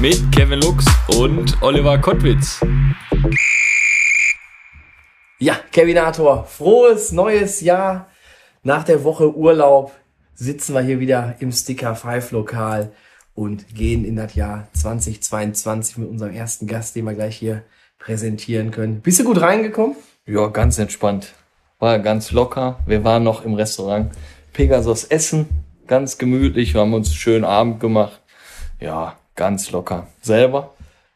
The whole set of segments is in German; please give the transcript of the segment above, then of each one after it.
mit Kevin Lux und Oliver Kottwitz. Ja, Kevinator, frohes neues Jahr. Nach der Woche Urlaub sitzen wir hier wieder im Sticker 5 Lokal und gehen in das Jahr 2022 mit unserem ersten Gast, den wir gleich hier präsentieren können. Bist du gut reingekommen? Ja, ganz entspannt. War ganz locker. Wir waren noch im Restaurant Pegasus essen. Ganz gemütlich. Wir haben uns einen schönen Abend gemacht. Ja, ganz locker. Selber?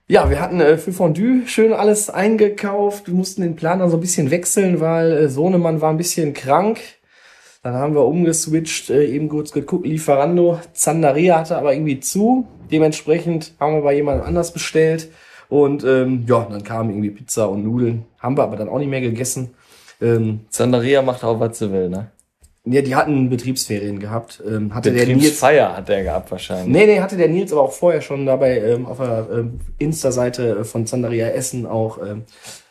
Ja, wir hatten äh, für Fondue schön alles eingekauft. Wir mussten den Plan dann so ein bisschen wechseln, weil äh, Sohnemann war ein bisschen krank. Dann haben wir umgeswitcht, äh, eben kurz geguckt, Lieferando. Zandaria hatte aber irgendwie zu. Dementsprechend haben wir bei jemandem anders bestellt. Und ähm, ja, dann kamen irgendwie Pizza und Nudeln. Haben wir aber dann auch nicht mehr gegessen. Ähm, Zandaria macht auch, was sie will, ne? Ja, die hatten Betriebsferien gehabt. Ähm, hatte der Nils Feier hat der gehabt wahrscheinlich. Nee, nee, hatte der Nils aber auch vorher schon dabei ähm, auf der ähm, Insta-Seite von Zandaria Essen auch ähm,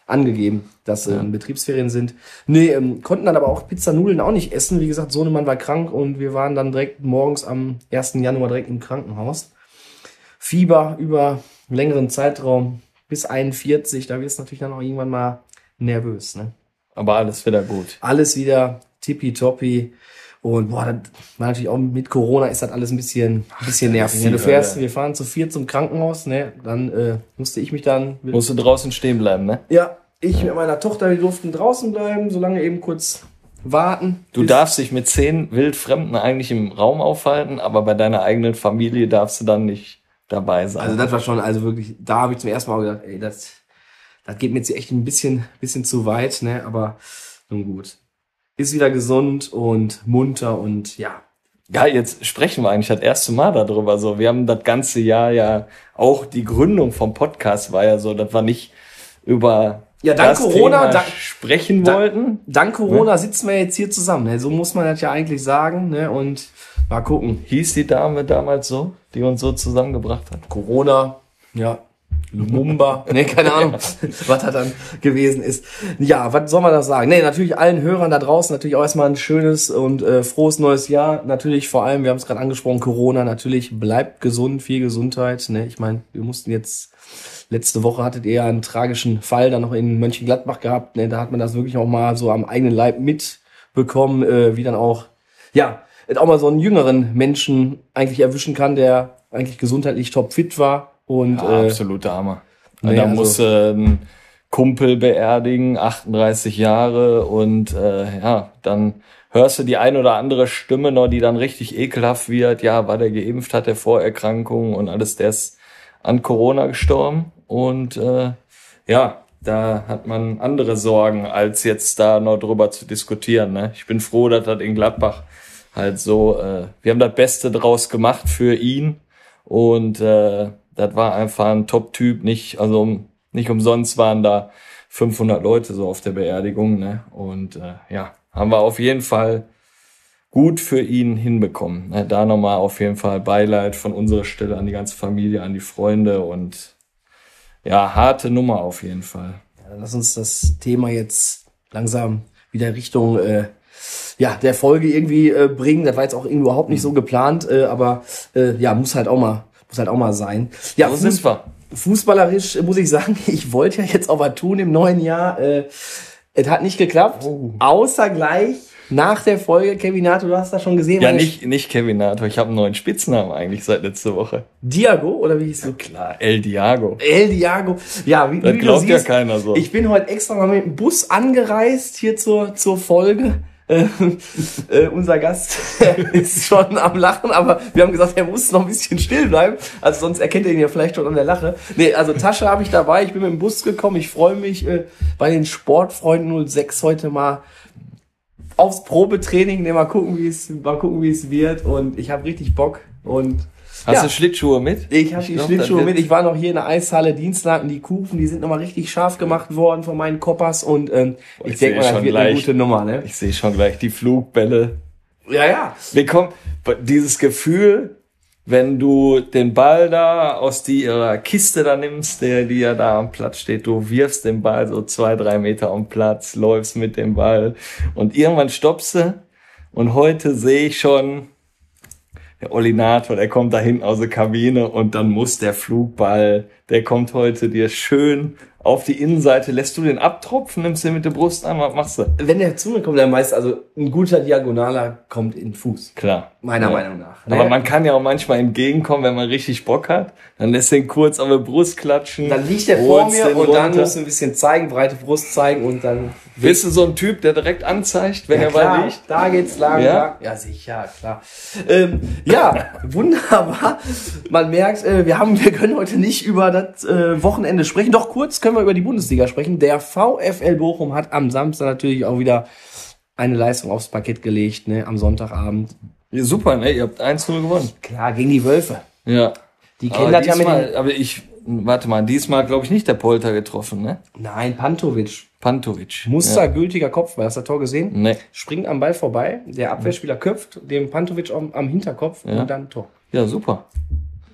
angegeben, dass ähm, ja. Betriebsferien sind. Nee, ähm, konnten dann aber auch Pizza-Nudeln auch nicht essen. Wie gesagt, Sohnemann war krank und wir waren dann direkt morgens am 1. Januar direkt im Krankenhaus. Fieber über einen längeren Zeitraum bis 41, da wirst du natürlich dann auch irgendwann mal nervös, ne? Aber alles wieder gut. Alles wieder tippitoppi. Und boah, das war natürlich auch mit Corona ist das alles ein bisschen, ein bisschen nervig. Ja, du fährst, wir fahren zu vier zum Krankenhaus, ne? Dann äh, musste ich mich dann. Musst du draußen stehen bleiben, ne? Ja, ich mit meiner Tochter, wir durften draußen bleiben, solange eben kurz warten. Du darfst dich mit zehn Wildfremden eigentlich im Raum aufhalten, aber bei deiner eigenen Familie darfst du dann nicht dabei sein. Also das war schon, also wirklich, da habe ich zum ersten Mal gedacht, ey, das, das geht mir jetzt echt ein bisschen, bisschen zu weit, ne? Aber nun gut ist wieder gesund und munter und ja. Ja, jetzt sprechen wir eigentlich das erste Mal darüber. So, wir haben das ganze Jahr ja auch die Gründung vom Podcast war ja so, dass wir nicht über ja, dank das Corona Thema sprechen dank, wollten. Dank Corona ne? sitzen wir jetzt hier zusammen. Ne? So muss man das ja eigentlich sagen. Ne? Und mal gucken. Hieß die Dame damals so, die uns so zusammengebracht hat? Corona, ja. Lumumba, nee, keine Ahnung, was da dann gewesen ist. Ja, was soll man da sagen? Nee, natürlich allen Hörern da draußen natürlich auch erstmal ein schönes und äh, frohes neues Jahr. Natürlich vor allem, wir haben es gerade angesprochen, Corona, natürlich bleibt gesund, viel Gesundheit. Ne? Ich meine, wir mussten jetzt, letzte Woche hattet ihr ja einen tragischen Fall dann noch in Mönchengladbach gehabt. Ne? Da hat man das wirklich auch mal so am eigenen Leib mitbekommen, äh, wie dann auch, ja, auch mal so einen jüngeren Menschen eigentlich erwischen kann, der eigentlich gesundheitlich topfit war und, ja, äh, absoluter Hammer. Nee, da also, muss äh, ein Kumpel beerdigen, 38 Jahre und äh, ja, dann hörst du die ein oder andere Stimme noch, die dann richtig ekelhaft wird. Ja, war der geimpft, hat der Vorerkrankungen und alles, der ist an Corona gestorben und äh, ja, da hat man andere Sorgen, als jetzt da noch drüber zu diskutieren. Ne? Ich bin froh, dass das in Gladbach halt so, äh, wir haben das Beste draus gemacht für ihn und äh, das war einfach ein Top-Typ, nicht, also nicht umsonst waren da 500 Leute so auf der Beerdigung, ne? Und äh, ja, haben wir auf jeden Fall gut für ihn hinbekommen. Ne? Da nochmal auf jeden Fall Beileid von unserer Stelle an die ganze Familie, an die Freunde und ja, harte Nummer auf jeden Fall. Ja, lass uns das Thema jetzt langsam wieder Richtung äh, ja, der Folge irgendwie äh, bringen. Das war jetzt auch irgendwie überhaupt nicht so geplant, äh, aber äh, ja, muss halt auch mal muss halt auch mal sein. Ja, Wo sind wir? Fußballerisch muss ich sagen, ich wollte ja jetzt auch was tun im neuen Jahr. Äh, es hat nicht geklappt, oh. außer gleich nach der Folge, Kevin Nato, du hast das schon gesehen. Ja, nicht, nicht Kevin Nato, ich habe einen neuen Spitznamen eigentlich seit letzter Woche. Diago, oder wie hieß du? Ja, klar, El Diago. El Diago. Ja, wie, das wie glaubt du siehst, ja keiner so. Ich bin heute extra mal mit dem Bus angereist hier zur, zur Folge äh, äh, unser Gast ist schon am Lachen, aber wir haben gesagt, er muss noch ein bisschen still bleiben. Also sonst erkennt ihr ihn ja vielleicht schon an der Lache. Nee, also Tasche habe ich dabei. Ich bin mit dem Bus gekommen. Ich freue mich äh, bei den Sportfreunden 06 heute mal aufs Probetraining. Nee, mal gucken, wie es mal gucken, wie es wird. Und ich habe richtig Bock. Und Hast ja. du Schlittschuhe mit? Ich habe die glaub, Schlittschuhe mit. Ich war noch hier in der Eishalle Dienstag und die Kufen, die sind nochmal richtig scharf gemacht worden von meinen Koppers und ähm, Boah, ich, ich denke mal, das wird gleich, eine gute Nummer. Ne? Ich sehe schon gleich die Flugbälle. Ja, ja. Wir kommen, dieses Gefühl, wenn du den Ball da aus die, ihrer Kiste da nimmst, der, die ja da am Platz steht, du wirfst den Ball so zwei, drei Meter am Platz, läufst mit dem Ball und irgendwann stoppst du und heute sehe ich schon, der Olinator, der kommt da hinten aus der Kabine und dann muss der Flugball, der kommt heute dir schön auf die Innenseite, lässt du den abtropfen, nimmst den mit der Brust an, was machst du? Wenn der zu mir kommt, der meist, also ein guter Diagonaler kommt in den Fuß. Klar. Meiner ja. Meinung nach. Ne? Aber man kann ja auch manchmal entgegenkommen, wenn man richtig Bock hat. Dann lässt den kurz auf der Brust klatschen. Dann liegt der vor mir und runter. dann musst du ein bisschen zeigen, breite Brust zeigen und dann. Bist du so ein Typ, der direkt anzeigt, wenn ja, er mal liegt? Da geht's lang. Ja, ja sicher, klar. Ähm, ja, wunderbar. Man merkt, äh, wir haben, wir können heute nicht über das äh, Wochenende sprechen. Doch kurz können wir über die Bundesliga sprechen. Der VfL Bochum hat am Samstag natürlich auch wieder eine Leistung aufs Parkett gelegt, ne, am Sonntagabend. Ja, super, ne? Ihr habt 1-0 gewonnen. Klar, gegen die Wölfe. Ja. Die kennen das ja mit. Aber ich, warte mal, diesmal glaube ich nicht der Polter getroffen, ne? Nein, Pantovic. Pantovic. Mustergültiger ja. Kopfball, hast du das Tor gesehen? Nee. Springt am Ball vorbei, der Abwehrspieler köpft dem Pantovic am, am Hinterkopf ja. und dann Tor. Ja, super.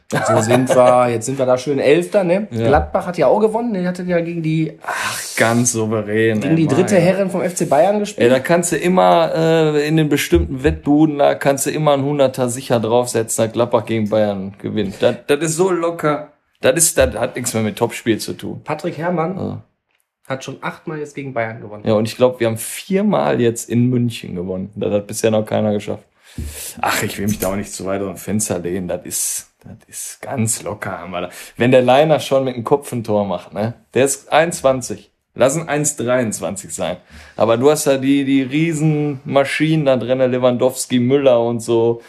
So sind wir, jetzt sind wir da schön Elfter, ne? Ja. Gladbach hat ja auch gewonnen, der hatte ja gegen die, ach, ganz souverän. Gegen ey, die dritte Herren vom FC Bayern gespielt. Ey, da kannst du immer, äh, in den bestimmten Wettbuden, da kannst du immer ein Hunderter sicher draufsetzen, dass Gladbach gegen Bayern gewinnt. Das, das ist so locker. Das ist, das hat nichts mehr mit Topspiel zu tun. Patrick Herrmann ja. Hat schon achtmal jetzt gegen Bayern gewonnen. Ja, und ich glaube, wir haben viermal jetzt in München gewonnen. Das hat bisher noch keiner geschafft. Ach, ich will mich da auch nicht zu weit aus dem Fenster lehnen. Das ist, das ist ganz locker. Haben wir. Wenn der Leiner schon mit dem Kopf ein Tor macht, ne? Der ist 21. Lassen 1,23 sein. Aber du hast ja die, die riesen Maschinen da drin, Lewandowski, Müller und so.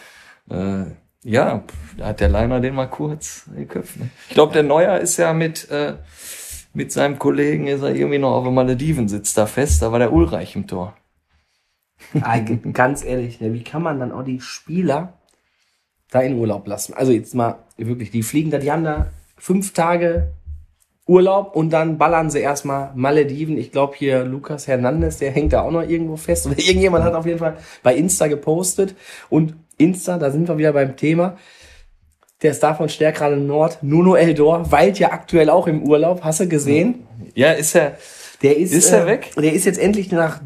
Äh, ja, da hat der Leiner den mal kurz geköpft. Ne? Ich glaube, der Neuer ist ja mit, äh, mit seinem Kollegen, ist er irgendwie noch auf den Malediven, sitzt da fest. Da war der Ulreich im Tor. Ganz ehrlich, ne, wie kann man dann auch die Spieler da in Urlaub lassen? Also jetzt mal wirklich, die fliegen da, die haben da fünf Tage Urlaub und dann ballern sie erstmal Malediven. Ich glaube hier Lukas Hernandez, der hängt da auch noch irgendwo fest. Oder irgendjemand hat auf jeden Fall bei Insta gepostet. Und Insta, da sind wir wieder beim Thema. Der Star von Stärkrade Nord, Nuno Eldor, weilt ja aktuell auch im Urlaub. Hast du gesehen? Ja, ist er. Der ist, ist er äh, weg? Der ist jetzt endlich nach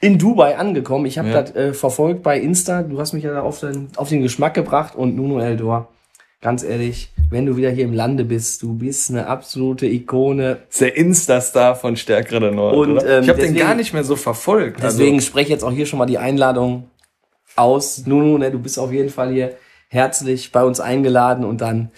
in Dubai angekommen. Ich habe ja. das äh, verfolgt bei Insta. Du hast mich ja da auf den, auf den Geschmack gebracht und Nuno Eldor, ganz ehrlich, wenn du wieder hier im Lande bist, du bist eine absolute Ikone. Der Insta-Star von Stärkere Nord. Und, ähm, ich habe den gar nicht mehr so verfolgt. Deswegen also. spreche jetzt auch hier schon mal die Einladung aus. Nuno, ne, du bist auf jeden Fall hier herzlich bei uns eingeladen und dann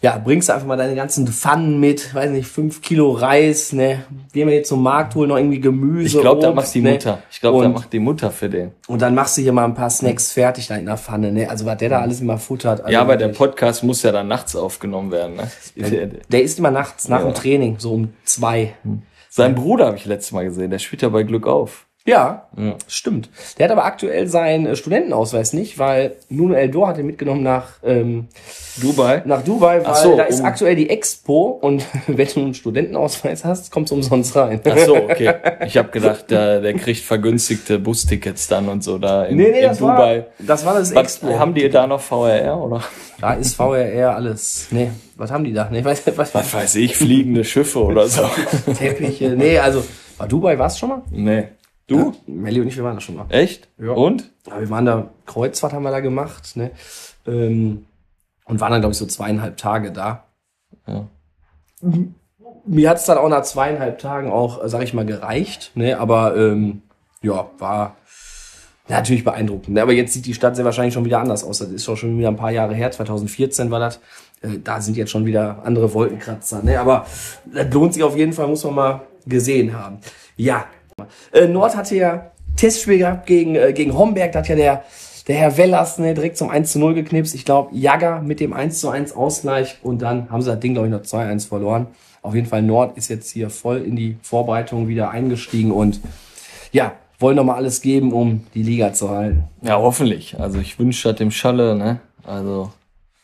ja, bringst du einfach mal deine ganzen Pfannen mit, weiß nicht, fünf Kilo Reis, ne, gehen wir jetzt zum Markt, holen noch irgendwie Gemüse. Ich glaube, da macht die ne? Mutter. Ich glaube, da macht die Mutter für den. Und dann machst du hier mal ein paar Snacks fertig da in der Pfanne, ne, also was der da alles immer futtert. Also ja, aber der Podcast muss ja dann nachts aufgenommen werden, ne. Der, der ist immer nachts, nach ja. dem Training, so um zwei. Hm. Sein Bruder habe ich letztes Mal gesehen, der spielt ja bei Glück auf. Ja, ja, stimmt. Der hat aber aktuell seinen äh, Studentenausweis nicht, weil Nuno Eldor hat ihn mitgenommen nach ähm, Dubai. Nach Dubai, weil so, da ist um aktuell die Expo und wenn du einen Studentenausweis hast, kommst du umsonst rein. Ach so, okay. Ich habe gedacht, der, der kriegt vergünstigte Bustickets dann und so da in, nee, nee, in das Dubai. War, das war das Expo. Was, haben die da noch VRR oder? Da ist VRR alles. Nee, was haben die da? Nee, was, was, was weiß ich, fliegende Schiffe oder so. Teppiche. Nee, also war Dubai warst schon mal? Nee. Du? Ja, Melli und ich, wir waren da schon mal. Echt? Ja. Und? Ja, wir waren da, Kreuzfahrt haben wir da gemacht, ne? Ähm, und waren dann, glaube ich, so zweieinhalb Tage da. Ja. Mir hat's dann auch nach zweieinhalb Tagen auch, sag ich mal, gereicht, ne? Aber ähm, ja, war natürlich beeindruckend. Ne? Aber jetzt sieht die Stadt sehr wahrscheinlich schon wieder anders aus. Das ist auch schon wieder ein paar Jahre her. 2014 war das. Äh, da sind jetzt schon wieder andere Wolkenkratzer. Ne? Aber das lohnt sich auf jeden Fall, muss man mal gesehen haben. Ja, äh, Nord hatte ja Testspiel gehabt gegen, äh, gegen Homberg, da hat ja der, der Herr Wellers ne, direkt zum 1 zu 0 geknipst. Ich glaube, Jagger mit dem 1 zu 1 Ausgleich und dann haben sie das Ding, glaube ich, noch 2-1 verloren. Auf jeden Fall Nord ist jetzt hier voll in die Vorbereitung wieder eingestiegen und ja, wollen noch mal alles geben, um die Liga zu halten. Ja, hoffentlich. Also ich wünsche das dem Schalle, ne? Also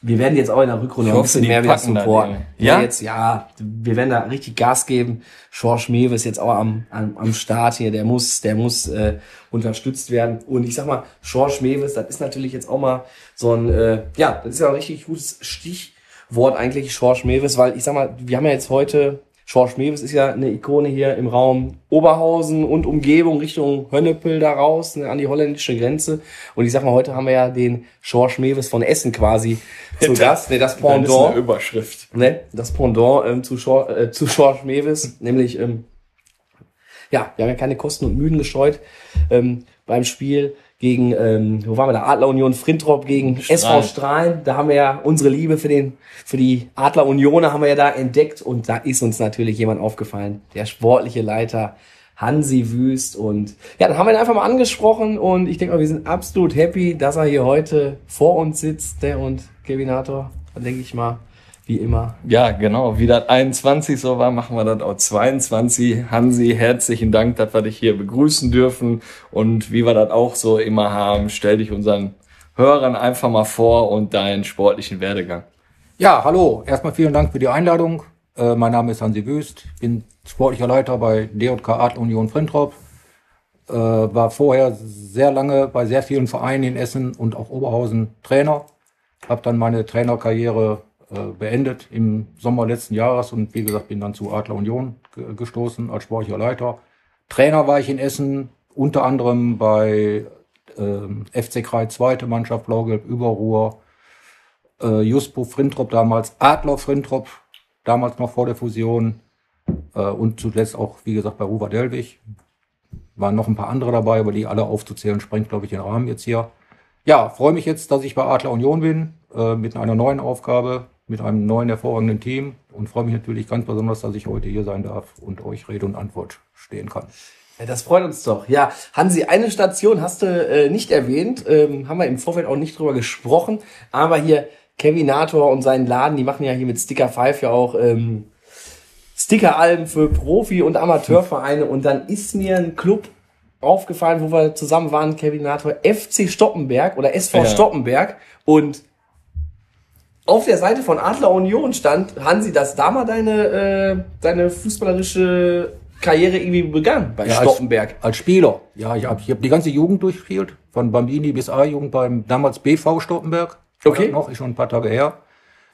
wir werden jetzt auch in der Rückrunde ich ein hoffe, bisschen mehr wieder supporten. Ja? Ja? Jetzt, ja, wir werden da richtig Gas geben. George Mewe ist jetzt auch am, am, am Start hier. Der muss, der muss äh, unterstützt werden. Und ich sag mal, George Mewes, das ist natürlich jetzt auch mal so ein, äh, ja, das ist ja ein richtig gutes Stichwort eigentlich, George Mewes, weil ich sag mal, wir haben ja jetzt heute George Mewes ist ja eine Ikone hier im Raum Oberhausen und Umgebung Richtung Hönnepel da raus, ne, an die holländische Grenze. Und ich sag mal, heute haben wir ja den George Mewes von Essen quasi zu Gast. Ne, das Das ist eine Pendant, Überschrift. ne, das Pendant ähm, zu, George, äh, zu George Mewes, nämlich, ähm, ja, wir haben ja keine Kosten und Mühen gescheut ähm, beim Spiel gegen, ähm, wo waren wir da? Adler Union Frintrop gegen SV Strahlen. Strahlen. Da haben wir ja unsere Liebe für den, für die Adler Unioner haben wir ja da entdeckt und da ist uns natürlich jemand aufgefallen. Der sportliche Leiter Hansi Wüst und ja, dann haben wir ihn einfach mal angesprochen und ich denke mal, wir sind absolut happy, dass er hier heute vor uns sitzt, der und Kevinator. Dann denke ich mal, wie immer. Ja, genau. Wie das 21 so war, machen wir das auch 22. Hansi, herzlichen Dank, dass wir dich hier begrüßen dürfen. Und wie wir das auch so immer haben, stell dich unseren Hörern einfach mal vor und deinen sportlichen Werdegang. Ja, hallo. Erstmal vielen Dank für die Einladung. Äh, mein Name ist Hansi Wüst, bin sportlicher Leiter bei DJK Adler Union Frintrop. Äh, war vorher sehr lange bei sehr vielen Vereinen in Essen und auch Oberhausen Trainer. Habe dann meine Trainerkarriere beendet im Sommer letzten Jahres und wie gesagt bin dann zu Adler Union ge- gestoßen als sportlicher Leiter. Trainer war ich in Essen unter anderem bei ähm, FC Kreis zweite Mannschaft Blau-Gelb Überruhr, äh, Juspo Frintrop damals, Adler Frintrop, damals noch vor der Fusion äh, und zuletzt auch, wie gesagt, bei Ruva Delwig. Waren noch ein paar andere dabei, aber die alle aufzuzählen, sprengt, glaube ich, den Rahmen jetzt hier. Ja, freue mich jetzt, dass ich bei Adler Union bin, äh, mit einer neuen Aufgabe, mit einem neuen hervorragenden Team und freue mich natürlich ganz besonders, dass ich heute hier sein darf und euch Rede und Antwort stehen kann. Ja, das freut uns doch. Ja, Hansi, eine Station hast du äh, nicht erwähnt, ähm, haben wir im Vorfeld auch nicht drüber gesprochen, aber hier Kevinator und seinen Laden, die machen ja hier mit Sticker 5 ja auch ähm, Stickeralben für Profi- und Amateurvereine und dann ist mir ein Club aufgefallen, wo wir zusammen waren, Kevinator, FC Stoppenberg oder SV Ja. Stoppenberg und auf der Seite von Adler Union stand, Hansi, dass da mal deine, äh, deine fußballerische Karriere irgendwie begann bei Ja, als- Stoppenberg. Als Spieler. Ja, ich habe ich hab die ganze Jugend durchgespielt. Von Bambini bis A-Jugend beim damals BV Stoppenberg. Okay. Noch, ist schon ein paar Tage her.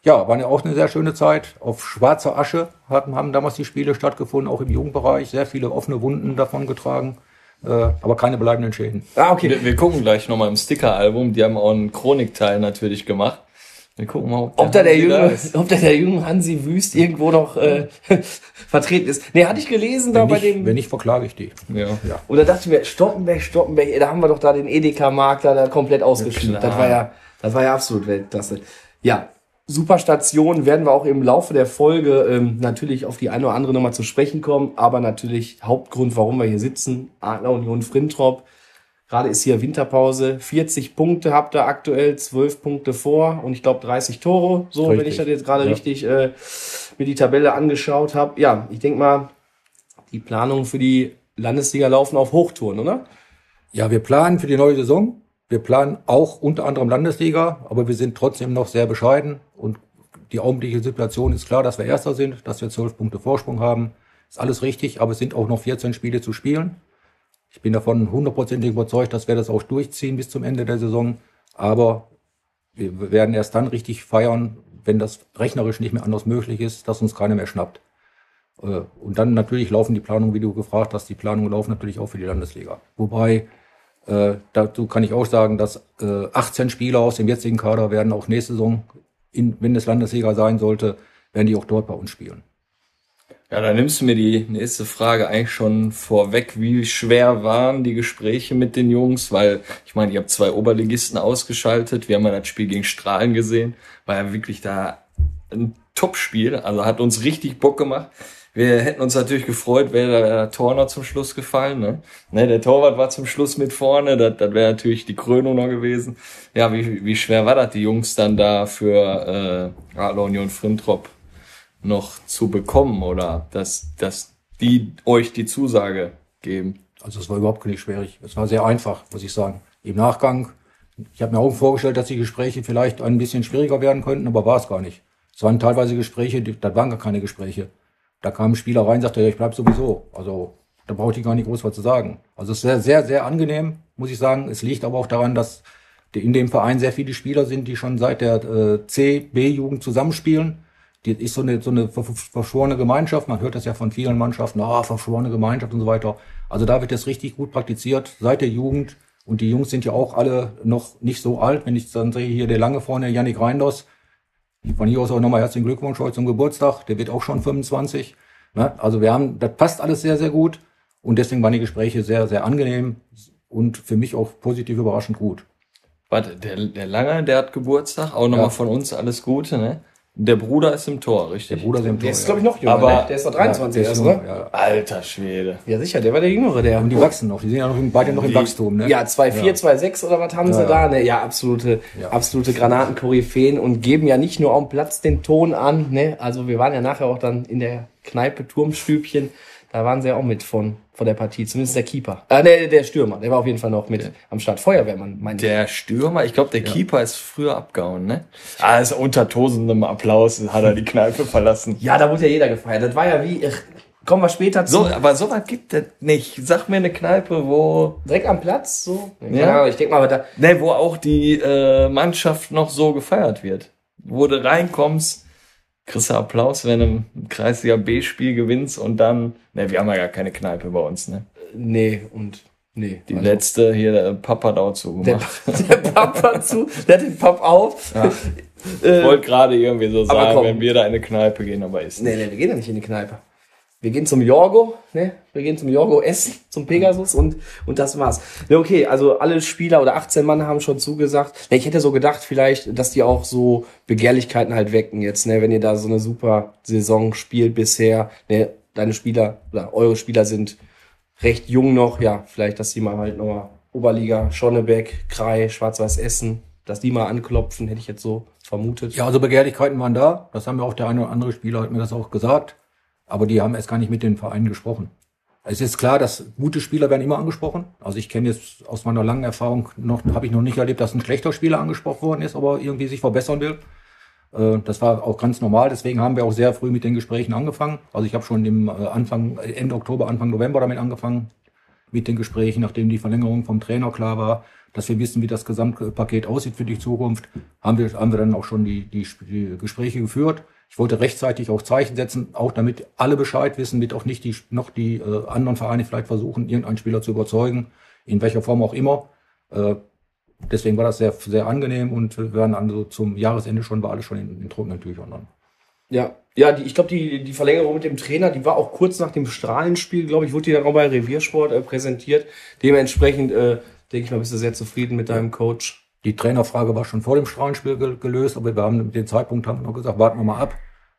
Ja, war ja auch eine sehr schöne Zeit. Auf schwarzer Asche hatten, haben damals die Spiele stattgefunden, auch im Jugendbereich. Sehr viele offene Wunden davon getragen. Äh, aber keine bleibenden Schäden. Ah, okay. Wir, wir gucken gleich nochmal im Sticker-Album. Die haben auch einen Chronikteil natürlich gemacht. Wir gucken mal, Ob da der junge, ist. ob da der junge Hansi Wüst irgendwo noch äh, vertreten ist. Nee, hatte ich gelesen da Wenn bei nicht, dem. wenn nicht, verklage ich die. Ja. Oder dachte ich mir, Stoppenberg, Stoppenberg, da haben wir doch da den Edeka-Markt da, da komplett ausgeschnitten. Das war ja, das war ja absolut Weltklasse. Ja, super Station, werden wir auch im Laufe der Folge ähm, natürlich auf die eine oder andere nochmal zu sprechen kommen, aber natürlich Hauptgrund, warum wir hier sitzen, Adler Union Frintrop. Gerade ist hier Winterpause, 40 Punkte habt ihr aktuell, 12 Punkte vor und ich glaube 30 Tore, so wenn Richtig. ich das jetzt gerade Ja. richtig äh, mir die Tabelle angeschaut habe. Ja, ich denke mal, die Planungen für die Landesliga laufen auf Hochtouren, oder? Ja, wir planen für die neue Saison. Wir planen auch unter anderem Landesliga, aber wir sind trotzdem noch sehr bescheiden. Und die augenblickliche Situation ist klar, dass wir Erster sind, dass wir zwölf Punkte Vorsprung haben. Ist alles richtig, aber es sind auch noch 14 Spiele zu spielen. Ich bin davon hundertprozentig überzeugt, dass wir das auch durchziehen bis zum Ende der Saison. Aber wir werden erst dann richtig feiern, wenn das rechnerisch nicht mehr anders möglich ist, dass uns keiner mehr schnappt. Äh, Und dann natürlich laufen die Planungen, wie du gefragt hast, die Planungen laufen natürlich auch für die Landesliga. Wobei, äh, dazu kann ich auch sagen, dass äh, 18 Spieler aus dem jetzigen Kader werden auch nächste Saison, wenn es Landesliga sein sollte, werden die auch dort bei uns spielen. Ja, da nimmst du mir die nächste Frage eigentlich schon vorweg. Wie schwer waren die Gespräche mit den Jungs? Weil, ich meine, ihr habt zwei Oberligisten ausgeschaltet. Wir haben ja das Spiel gegen Strahlen gesehen. War ja wirklich da ein Top-Spiel. Also hat uns richtig Bock gemacht. Wir hätten uns natürlich gefreut, wäre der Tor noch zum Schluss gefallen. Ne? Ne, der Torwart war zum Schluss mit vorne. Das, das wäre natürlich die Krönung noch gewesen. Ja, wie, wie schwer war das, die Jungs dann da für äh, Adler Union Frintrop noch zu bekommen oder dass, dass die euch die Zusage geben. Also es war überhaupt nicht schwierig. Es war sehr einfach, muss ich sagen. Im Nachgang Ich habe mir auch vorgestellt, dass die Gespräche vielleicht ein bisschen schwieriger werden könnten, aber war es gar nicht. Es waren teilweise Gespräche, die, das waren gar keine Gespräche. Da kam ein Spieler rein, sagte, ja, ich bleib sowieso. Also da brauchte ich gar nicht groß was zu sagen. Also es ist sehr, sehr, sehr angenehm, muss ich sagen. Es liegt aber auch daran, dass in dem Verein sehr viele Spieler sind, die schon seit der äh, C, B-Jugend zusammenspielen. Die ist so eine, so eine verschworene Gemeinschaft. Man hört das ja von vielen Mannschaften, ah, verschworene Gemeinschaft und so weiter. Also da wird das richtig gut praktiziert seit der Jugend. Und die Jungs sind ja auch alle noch nicht so alt. Wenn ich dann sehe, hier der lange vorne, Yannick Reinders. Von hier aus auch nochmal herzlichen Glückwunsch heute zum Geburtstag. Der wird auch schon 25. Ne? Also wir haben, das passt alles sehr, sehr gut. Und deswegen waren die Gespräche sehr, sehr angenehm und für mich auch positiv überraschend gut. Warte, der, der Lange, der hat Geburtstag, auch nochmal ja. von uns alles Gute, ne? Der Bruder ist im Tor, richtig? Der Bruder ist im Tor. Der ist, glaube ich, noch jünger. Aber ne? Der ist doch 23 ja, erst, ne? Ja. Alter Schwede. Ja, sicher, der war der Jüngere, der. Und die wachsen noch, die sind ja noch beide noch im Wachstum, ne? Ja, 2,4, ja. 2,6 oder was haben sie da? Ne? Ja, absolute, ja. absolute Granatenkoryphäen und geben ja nicht nur am Platz den Ton an, ne? Also wir waren ja nachher auch dann in der Kneipe Turmstübchen. Da waren sie ja auch mit von, von der Partie, zumindest der Keeper. Äh, ne, der Stürmer, der war auf jeden Fall noch mit ja. am Start. Feuerwehrmann, meinte Der Stürmer, ich glaube, der ja. Keeper ist früher abgehauen, ne? Also unter tosendem Applaus hat er die Kneipe verlassen. Ja, da wurde ja jeder gefeiert. Das war ja wie, ich, kommen wir später zu. So, aber so was gibt es nicht. Sag mir eine Kneipe, wo. Direkt am Platz, so? Ja, ja ich denke mal, da. Ne, wo auch die äh, Mannschaft noch so gefeiert wird. Wo du reinkommst, kriegst du Applaus, wenn du im Kreisliga B-Spiel gewinnst und dann, ne, wir haben ja gar keine Kneipe bei uns, ne? Nee, und nee. Die also. letzte hier, der Papa hat auch zugemacht. Der, der Papa zu, der hat den Pop auf. Ja. Ich wollte gerade irgendwie so sagen, wenn wir da in eine Kneipe gehen, aber ist. Nee, nee, wir gehen ja nicht in die Kneipe wir gehen zum Jorgo, ne? Wir gehen zum Jorgo essen, zum Pegasus und, und das war's. Ne, okay, also alle Spieler oder 18 Mann haben schon zugesagt. Ne, ich hätte so gedacht vielleicht, dass die auch so Begehrlichkeiten halt wecken jetzt, ne? Wenn ihr da so eine super Saison spielt bisher, ne? Deine Spieler oder eure Spieler sind recht jung noch, ja, vielleicht, dass die mal halt nochmal Oberliga, Schonnebeck, Krei, Schwarz-Weiß Essen, dass die mal anklopfen, hätte ich jetzt so vermutet. Ja, also Begehrlichkeiten waren da. Das haben wir auch der eine oder andere Spieler hat mir das auch gesagt. Aber die haben erst gar nicht mit den Vereinen gesprochen. Es ist klar, dass gute Spieler werden immer angesprochen. Also ich kenne jetzt aus meiner langen Erfahrung noch, habe ich noch nicht erlebt, dass ein schlechter Spieler angesprochen worden ist, aber irgendwie sich verbessern will. Äh, das war auch ganz normal. Deswegen haben wir auch sehr früh mit den Gesprächen angefangen. Also ich habe schon im äh, Anfang, Ende Oktober, Anfang November damit angefangen mit den Gesprächen, nachdem die Verlängerung vom Trainer klar war, dass wir wissen, wie das Gesamtpaket aussieht für die Zukunft, haben wir, haben wir dann auch schon die, die, die Gespräche geführt. Ich wollte rechtzeitig auch Zeichen setzen, auch damit alle Bescheid wissen, mit auch nicht die, noch die äh, anderen Vereine vielleicht versuchen, irgendeinen Spieler zu überzeugen, in welcher Form auch immer. Äh, deswegen war das sehr, sehr angenehm und wir werden also zum Jahresende schon, war alles schon in, in trockenen Tüchern dann. Ja, ja, die, ich glaube, die, die Verlängerung mit dem Trainer, die war auch kurz nach dem Strahlenspiel, glaube ich, wurde die dann auch bei Reviersport äh, präsentiert. Dementsprechend äh, denke ich mal, bist du sehr zufrieden mit deinem Coach. Die Trainerfrage war schon vor dem Strahlenspiel gelöst, aber wir haben mit dem Zeitpunkt haben wir noch gesagt, warten wir mal ab.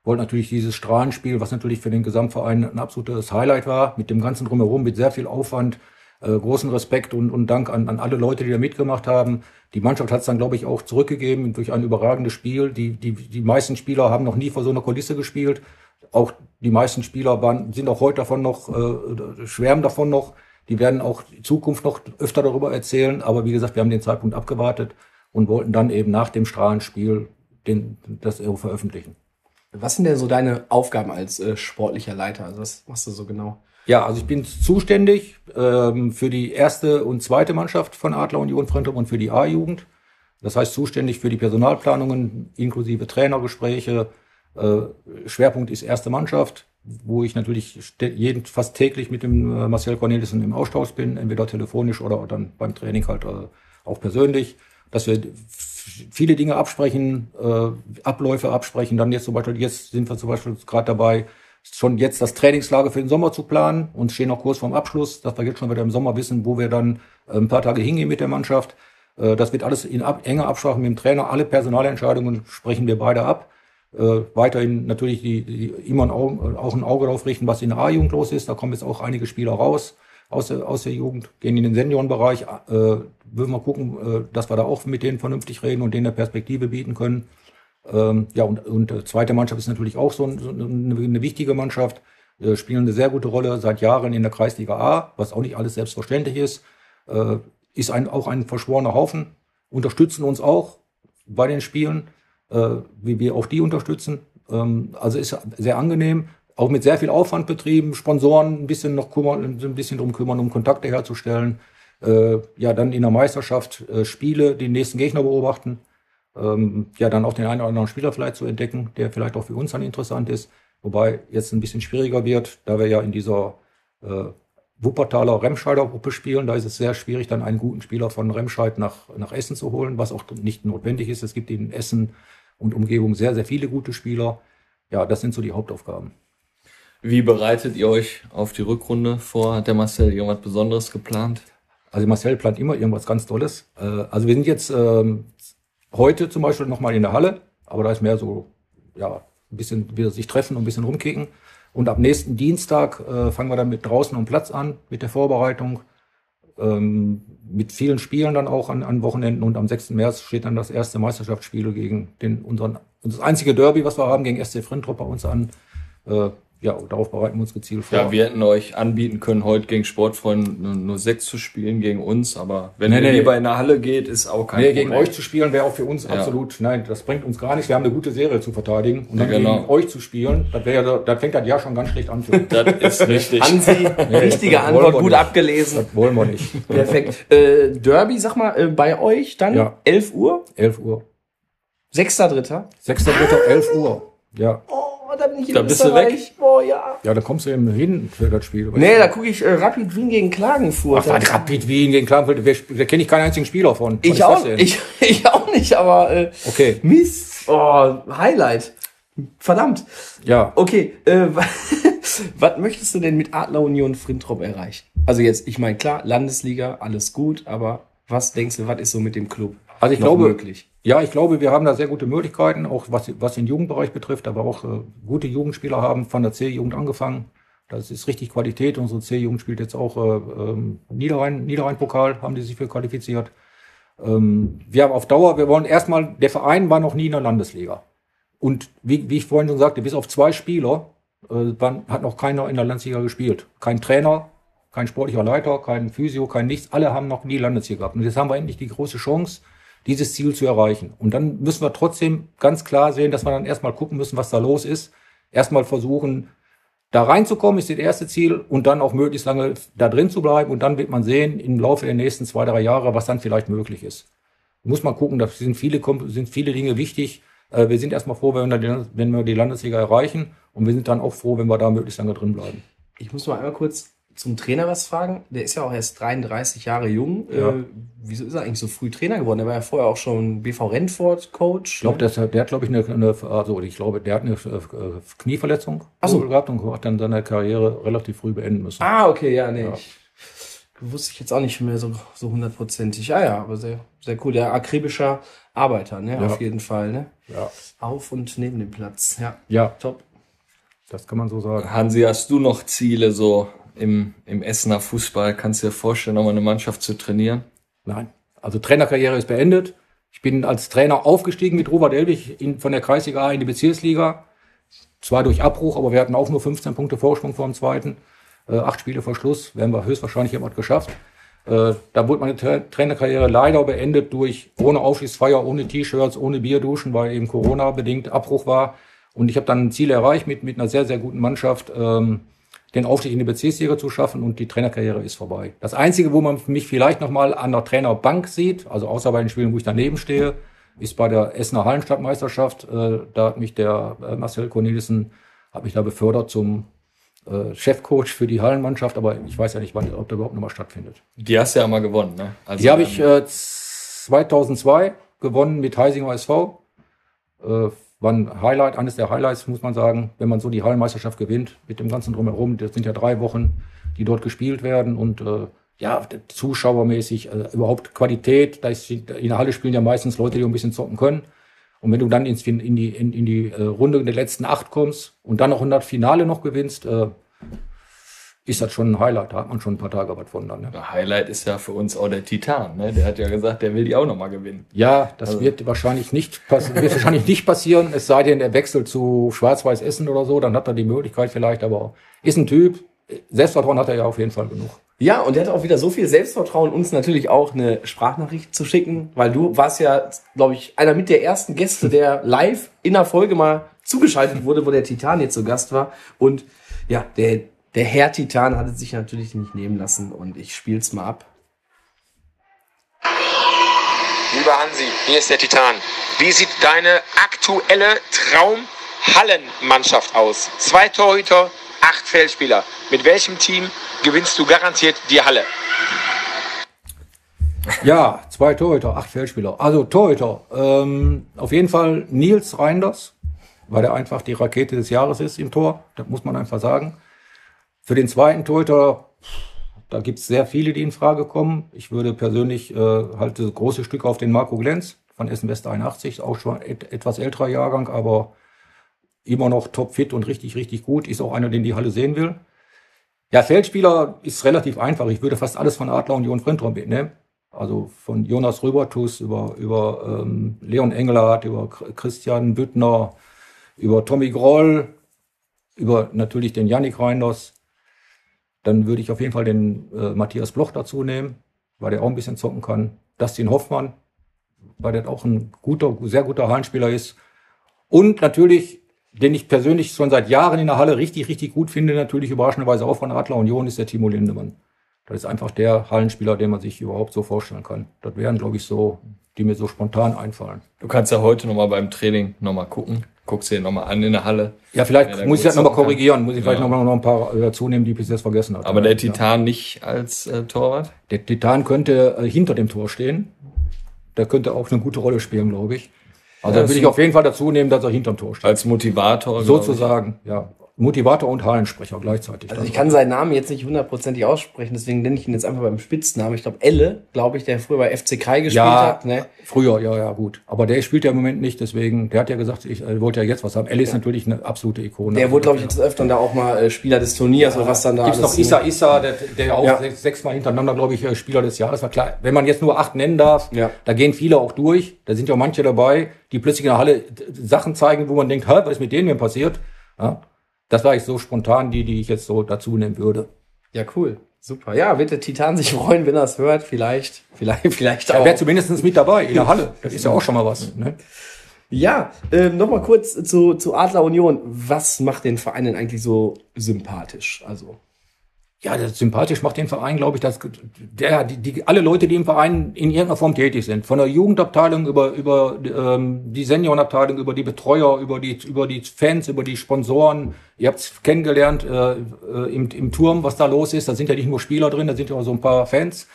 Wollten natürlich dieses Strahlenspiel, was natürlich für den Gesamtverein ein absolutes Highlight war, mit dem ganzen drumherum, mit sehr viel Aufwand, äh, großen Respekt und, und Dank an, an alle Leute, die da mitgemacht haben. Die Mannschaft hat es dann, glaube ich, auch zurückgegeben durch ein überragendes Spiel. Die, die, die meisten Spieler haben noch nie vor so einer Kulisse gespielt. Auch die meisten Spieler waren, sind auch heute davon noch, äh, schwärmen davon noch. Die werden auch in Zukunft noch öfter darüber erzählen. Aber wie gesagt, wir haben den Zeitpunkt abgewartet und wollten dann eben nach dem Strahlenspiel den, das veröffentlichen. Was sind denn so deine Aufgaben als äh, sportlicher Leiter? Also was machst du so genau? Ja, also ich bin zuständig ähm, für die erste und zweite Mannschaft von Adler Union Frentum und für die A-Jugend. Das heißt zuständig für die Personalplanungen inklusive Trainergespräche. Äh, Schwerpunkt ist erste Mannschaft wo ich natürlich jeden, fast täglich mit dem äh, Marcel Cornelissen im Austausch bin, entweder telefonisch oder dann beim Training halt äh, auch persönlich, dass wir viele Dinge absprechen, äh, Abläufe absprechen. Dann jetzt zum Beispiel, jetzt sind wir zum Beispiel gerade dabei, schon jetzt das Trainingslager für den Sommer zu planen und stehen noch kurz vorm Abschluss, dass wir jetzt schon wieder im Sommer wissen, wo wir dann äh, ein paar Tage hingehen mit der Mannschaft. Äh, das wird alles in ab, enger Absprache mit dem Trainer. Alle Personalentscheidungen sprechen wir beide ab äh, weiterhin natürlich die, die, immer ein Auge, auch ein Auge drauf richten, was in der A-Jugend los ist. Da kommen jetzt auch einige Spieler raus aus der, aus der Jugend, gehen in den Seniorenbereich. Äh, würden wir gucken, äh, dass wir da auch mit denen vernünftig reden und denen eine Perspektive bieten können. Ähm, ja, und, und äh, zweite Mannschaft ist natürlich auch so, ein, so eine, eine, wichtige Mannschaft, äh, spielen eine sehr gute Rolle seit Jahren in der Kreisliga A, was auch nicht alles selbstverständlich ist. Äh, ist ein, auch ein verschworener Haufen unterstützen uns auch bei den Spielen, äh, wie wir auch die unterstützen. Ähm, also ist sehr angenehm, auch mit sehr viel Aufwand betrieben, Sponsoren ein bisschen noch kümmern, ein bisschen drum kümmern, um Kontakte herzustellen. Äh, ja, dann in der Meisterschaft äh, Spiele, den nächsten Gegner beobachten. Ähm, ja, dann auch den einen oder anderen Spieler vielleicht zu entdecken, der vielleicht auch für uns dann interessant ist. Wobei jetzt ein bisschen schwieriger wird, da wir ja in dieser äh, Wuppertaler Remscheider Gruppe spielen. Da ist es sehr schwierig, dann einen guten Spieler von Remscheid nach, nach Essen zu holen, was auch nicht notwendig ist. Es gibt in Essen und Umgebung sehr, sehr viele gute Spieler. Ja, das sind so die Hauptaufgaben. Wie bereitet ihr euch auf die Rückrunde vor? Hat der Marcel irgendwas Besonderes geplant? Also Marcel plant immer irgendwas ganz Tolles. Äh, also wir sind jetzt ähm, heute zum Beispiel nochmal in der Halle, aber da ist mehr so, ja, ein bisschen wieder sich treffen und ein bisschen rumkicken. Und ab nächsten Dienstag äh, fangen wir dann mit draußen um Platz an, mit der Vorbereitung, ähm, mit vielen Spielen dann auch an, an Wochenenden. Und am 6. März steht dann das erste Meisterschaftsspiel gegen den unseren, das einzige Derby, was wir haben, gegen SC Frintrop bei uns an. Äh, ja, darauf bereiten wir uns gezielt vor. Ja, wir hätten euch anbieten können, heute gegen Sportfreunde nur, sechs zu spielen gegen uns, aber wenn nee, ihr nee, lieber in der Halle geht, ist auch kein nee, Problem. gegen euch zu spielen wäre auch für uns ja. absolut, nein, das bringt uns gar nichts. Wir haben eine gute Serie zu verteidigen und dann ja, genau. gegen euch zu spielen, das wäre ja, das fängt das Jahr schon ganz schlecht an. Für das ist richtig. Hansi, nee, richtige Antwort, gut nicht. abgelesen. Das wollen wir nicht. Perfekt. Äh, Derby, sag mal, äh, bei euch dann ja. 11 Uhr? 11 Uhr. Sechster, dritter? Sechster, dritter, 11 Uhr. Ja. Oh da bin ich in da bist du weg. Boah, ja. Ja, da kommst du eben hin für das Spiel. Nee, da gucke ich äh, Rapid Wien gegen Klagenfurt. Ach, was, Rapid Wien gegen Klagenfurt, da kenne ich keinen einzigen Spieler von. Was ich auch, ich, ich auch nicht, aber äh, okay. Mist. Oh, Highlight. Verdammt. Ja. Okay, äh, was möchtest du denn mit Adler Union Frintrop erreichen? Also jetzt, ich meine, klar, Landesliga, alles gut, aber was denkst du, was ist so mit dem Club? Also ich glaube, möglich? Ja, ich glaube, wir haben da sehr gute Möglichkeiten, auch was, was den Jugendbereich betrifft, aber auch äh, gute Jugendspieler haben von der C-Jugend angefangen. Das ist richtig Qualität. Unsere C-Jugend spielt jetzt auch äh, ähm, Niederrhein, Niederrhein-Pokal, haben die sich für qualifiziert. Ähm, wir haben auf Dauer, wir wollen erstmal, der Verein war noch nie in der Landesliga. Und wie, wie ich vorhin schon sagte, bis auf zwei Spieler äh, waren, hat noch keiner in der Landesliga gespielt. Kein Trainer, kein sportlicher Leiter, kein Physio, kein nichts. Alle haben noch nie Landesliga gehabt. Und jetzt haben wir endlich die große Chance, dieses Ziel zu erreichen. Und dann müssen wir trotzdem ganz klar sehen, dass wir dann erstmal gucken müssen, was da los ist. Erstmal versuchen, da reinzukommen, ist das erste Ziel und dann auch möglichst lange da drin zu bleiben. Und dann wird man sehen, im Laufe der nächsten zwei, drei Jahre, was dann vielleicht möglich ist. Muss man gucken, da sind viele, sind viele Dinge wichtig. Äh, wir sind erstmal froh, wenn wir, die Landesliga erreichen. Und wir sind dann auch froh, wenn wir da möglichst lange drin bleiben. Ich muss mal einmal kurz zum Trainer was fragen. Der ist ja auch erst 33 Jahre jung. Ja. Äh, wieso ist er eigentlich so früh Trainer geworden? Der war ja vorher auch schon BV Rennford Coach. Ich glaube, der, der hat, glaube ich, eine, eine, also ich glaube, der hat eine äh, Knieverletzung so. gehabt und hat dann seine Karriere relativ früh beenden müssen. Ah, okay, ja, nee. Ja. wusste ich jetzt auch nicht mehr so, so hundertprozentig. Ja, ja, aber sehr, sehr cool. Der akribischer Arbeiter, ne, ja. auf jeden Fall, ne? Ja. Auf und neben dem Platz. Ja. Ja. Top. Das kann man so sagen. Hansi, hast du noch Ziele so im, im Essener Fußball? Kannst du dir vorstellen, nochmal eine Mannschaft zu trainieren? Nein. Also Trainerkarriere ist beendet. Ich bin als Trainer aufgestiegen mit Robert Elwig in, von der Kreisliga A in die Bezirksliga. Zwar durch Abbruch, aber wir hatten auch nur 15 Punkte Vorsprung vor dem zweiten. Äh, acht Spiele vor Schluss, werden wir höchstwahrscheinlich jemand geschafft. Äh, da wurde meine Tra Trainerkarriere leider beendet durch ohne Aufschießfeier, ohne T-Shirts, ohne Bierduschen, weil eben Corona bedingt Abbruch war. Und ich habe dann ein Ziel erreicht mit, mit einer sehr, sehr guten Mannschaft. Ähm, den Aufstieg in die Bezirksliga zu schaffen und die Trainerkarriere ist vorbei. Das Einzige, wo man mich vielleicht nochmal an der Trainerbank sieht, also außer bei den Spielen, wo ich daneben stehe, ist bei der Essener Hallenstadtmeisterschaft. Äh, da hat mich der äh, Marcel Cornelissen hat mich da befördert zum äh, Chefcoach für die Hallenmannschaft, aber ich weiß ja nicht, wann, ob der überhaupt nochmal stattfindet. Die hast du ja mal gewonnen, ne? Also die habe ich äh, 2002 gewonnen mit Heisinger SV. Äh, war ein Highlight, eines der Highlights, muss man sagen, wenn man so die Hallenmeisterschaft gewinnt, mit dem ganzen Drumherum. Das sind ja drei Wochen, die dort gespielt werden und äh, ja, zuschauermäßig, äh, überhaupt Qualität. Da ist, in der Halle spielen ja meistens Leute, die ein bisschen zocken können. Und wenn du dann ins, in die, in, in die äh, Runde der letzten acht kommst und dann noch in das Finale noch gewinnst, äh, ist das schon ein Highlight. Da hat man schon ein paar Tage was von dann. Ne? Highlight ist ja für uns auch der Titan. Ne? Der hat ja gesagt, der will die auch nochmal gewinnen. Ja, das also. wird wahrscheinlich nicht wird wahrscheinlich nicht passieren. Es sei denn, er wechselt zu Schwarz-Weiß Essen oder so, dann hat er die Möglichkeit vielleicht. Aber ist ein Typ. Selbstvertrauen hat er ja auf jeden Fall genug. Ja, und er hat auch wieder so viel Selbstvertrauen, uns natürlich auch eine Sprachnachricht zu schicken, weil du warst ja, glaube ich, einer mit der ersten Gäste, der live in der Folge mal zugeschaltet wurde, wo der Titan jetzt zu Gast war. Und ja, der, der Herr Titan hat es sich natürlich nicht nehmen lassen und ich spiel's mal ab. Lieber Hansi, hier ist der Titan. Wie sieht deine aktuelle Traumhallenmannschaft aus? Zwei Torhüter, acht Feldspieler. Mit welchem Team gewinnst du garantiert die Halle? Ja, zwei Torhüter, acht Feldspieler. Also Torhüter, ähm, auf jeden Fall Nils Reinders, weil er einfach die Rakete des Jahres ist im Tor. Das muss man einfach sagen. Für den zweiten Torhüter, da gibt es sehr viele, die in Frage kommen. Ich würde persönlich äh, halt das große Stück auf den Marco Glenz von Essen West 81, auch schon et etwas älterer Jahrgang, aber immer noch topfit und richtig, richtig gut. Ist auch einer, den die Halle sehen will. Ja, Feldspieler ist relativ einfach. Ich würde fast alles von Adler Union Frentrop nehmen. Also von Jonas Röbertus über, über ähm, Leon Engelhardt, über Christian Büttner, über Tommy Groll, über natürlich den Yannick Reinders. Dann würde ich auf jeden Fall den äh, Matthias Bloch dazu nehmen, weil der auch ein bisschen zocken kann. Dustin Hoffmann, weil der auch ein guter, sehr guter Hallenspieler ist. Und natürlich den ich persönlich schon seit Jahren in der Halle richtig, richtig gut finde, natürlich überraschenderweise auch von Adler Union, ist der Timo Lindemann. Das ist einfach der Hallenspieler, den man sich überhaupt so vorstellen kann. Das wären, glaube ich, so, die mir so spontan einfallen. Du kannst ja heute nochmal beim Training nochmal gucken. Guckst dir nochmal an in der Halle. Ja, vielleicht muss ich das nochmal korrigieren. Muss ich vielleicht nochmal noch ein paar dazu nehmen, die ich bis jetzt vergessen habe. Aber der Titan ja. nicht als äh, Torwart? Der Titan könnte äh, hinter dem Tor stehen. Der könnte auch eine gute Rolle spielen, glaube ich. Also ja, will ich auf jeden Fall dazu nehmen, dass er hinterm Tor steht. Als Motivator. Sozusagen, ja. Motivator und Hallensprecher gleichzeitig. Also ich kann seinen Namen jetzt nicht hundertprozentig aussprechen, deswegen nenne ich ihn jetzt einfach beim Spitznamen. Ich glaube Elle, glaube ich, der früher bei FC Kai gespielt ja, hat. Ne? Früher, ja, ja, gut. Aber der spielt ja im Moment nicht, deswegen, der hat ja gesagt, ich äh, wollte ja jetzt was haben. Elle ist ja. natürlich eine absolute Ikone. Der wurde, glaube ich, jetzt öfter da auch mal äh, Spieler des Turniers ja, oder was dann da Gibt's noch Issa Issa, der, der auch ja. sechs, sechsmal hintereinander, glaube ich, äh, Spieler des Jahres war. Klar, wenn man jetzt nur acht nennen darf, ja. da gehen viele auch durch. Da sind ja manche dabei, die plötzlich in der Halle Sachen zeigen, wo man denkt, was ist mit denen denn passiert? Ja. Das war ich so spontan, die, die ich jetzt so dazu nehmen würde. Ja, cool. Super. Ja, wird der Titan sich freuen, wenn er es hört. Vielleicht, vielleicht, vielleicht auch. Er wäre zumindest mit dabei in der Halle. Das ist ja auch schon mal was. Ne? Ja, ähm, nochmal kurz zu, zu Adler Union. Was macht den Verein denn eigentlich so sympathisch? Also ja, das sympathisch macht den Verein, glaube ich, dass der, die, die, alle Leute, die im Verein in irgendeiner Form tätig sind, von der Jugendabteilung über über ähm, die Seniorenabteilung, über die Betreuer, über die über die Fans, über die Sponsoren. Ihr habt es kennengelernt äh, äh, im, im Turm, was da los ist. Da sind ja nicht nur Spieler drin, da sind ja auch so ein paar Fans.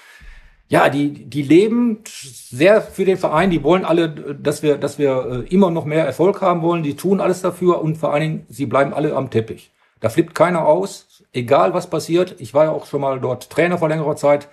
Ja, die die leben sehr für den Verein. Die wollen alle, dass wir dass wir äh, immer noch mehr Erfolg haben wollen. Die tun alles dafür und vor allen Dingen, sie bleiben alle am Teppich. Da flippt keiner aus egal was passiert, ich war ja auch schon mal dort Trainer vor längerer Zeit,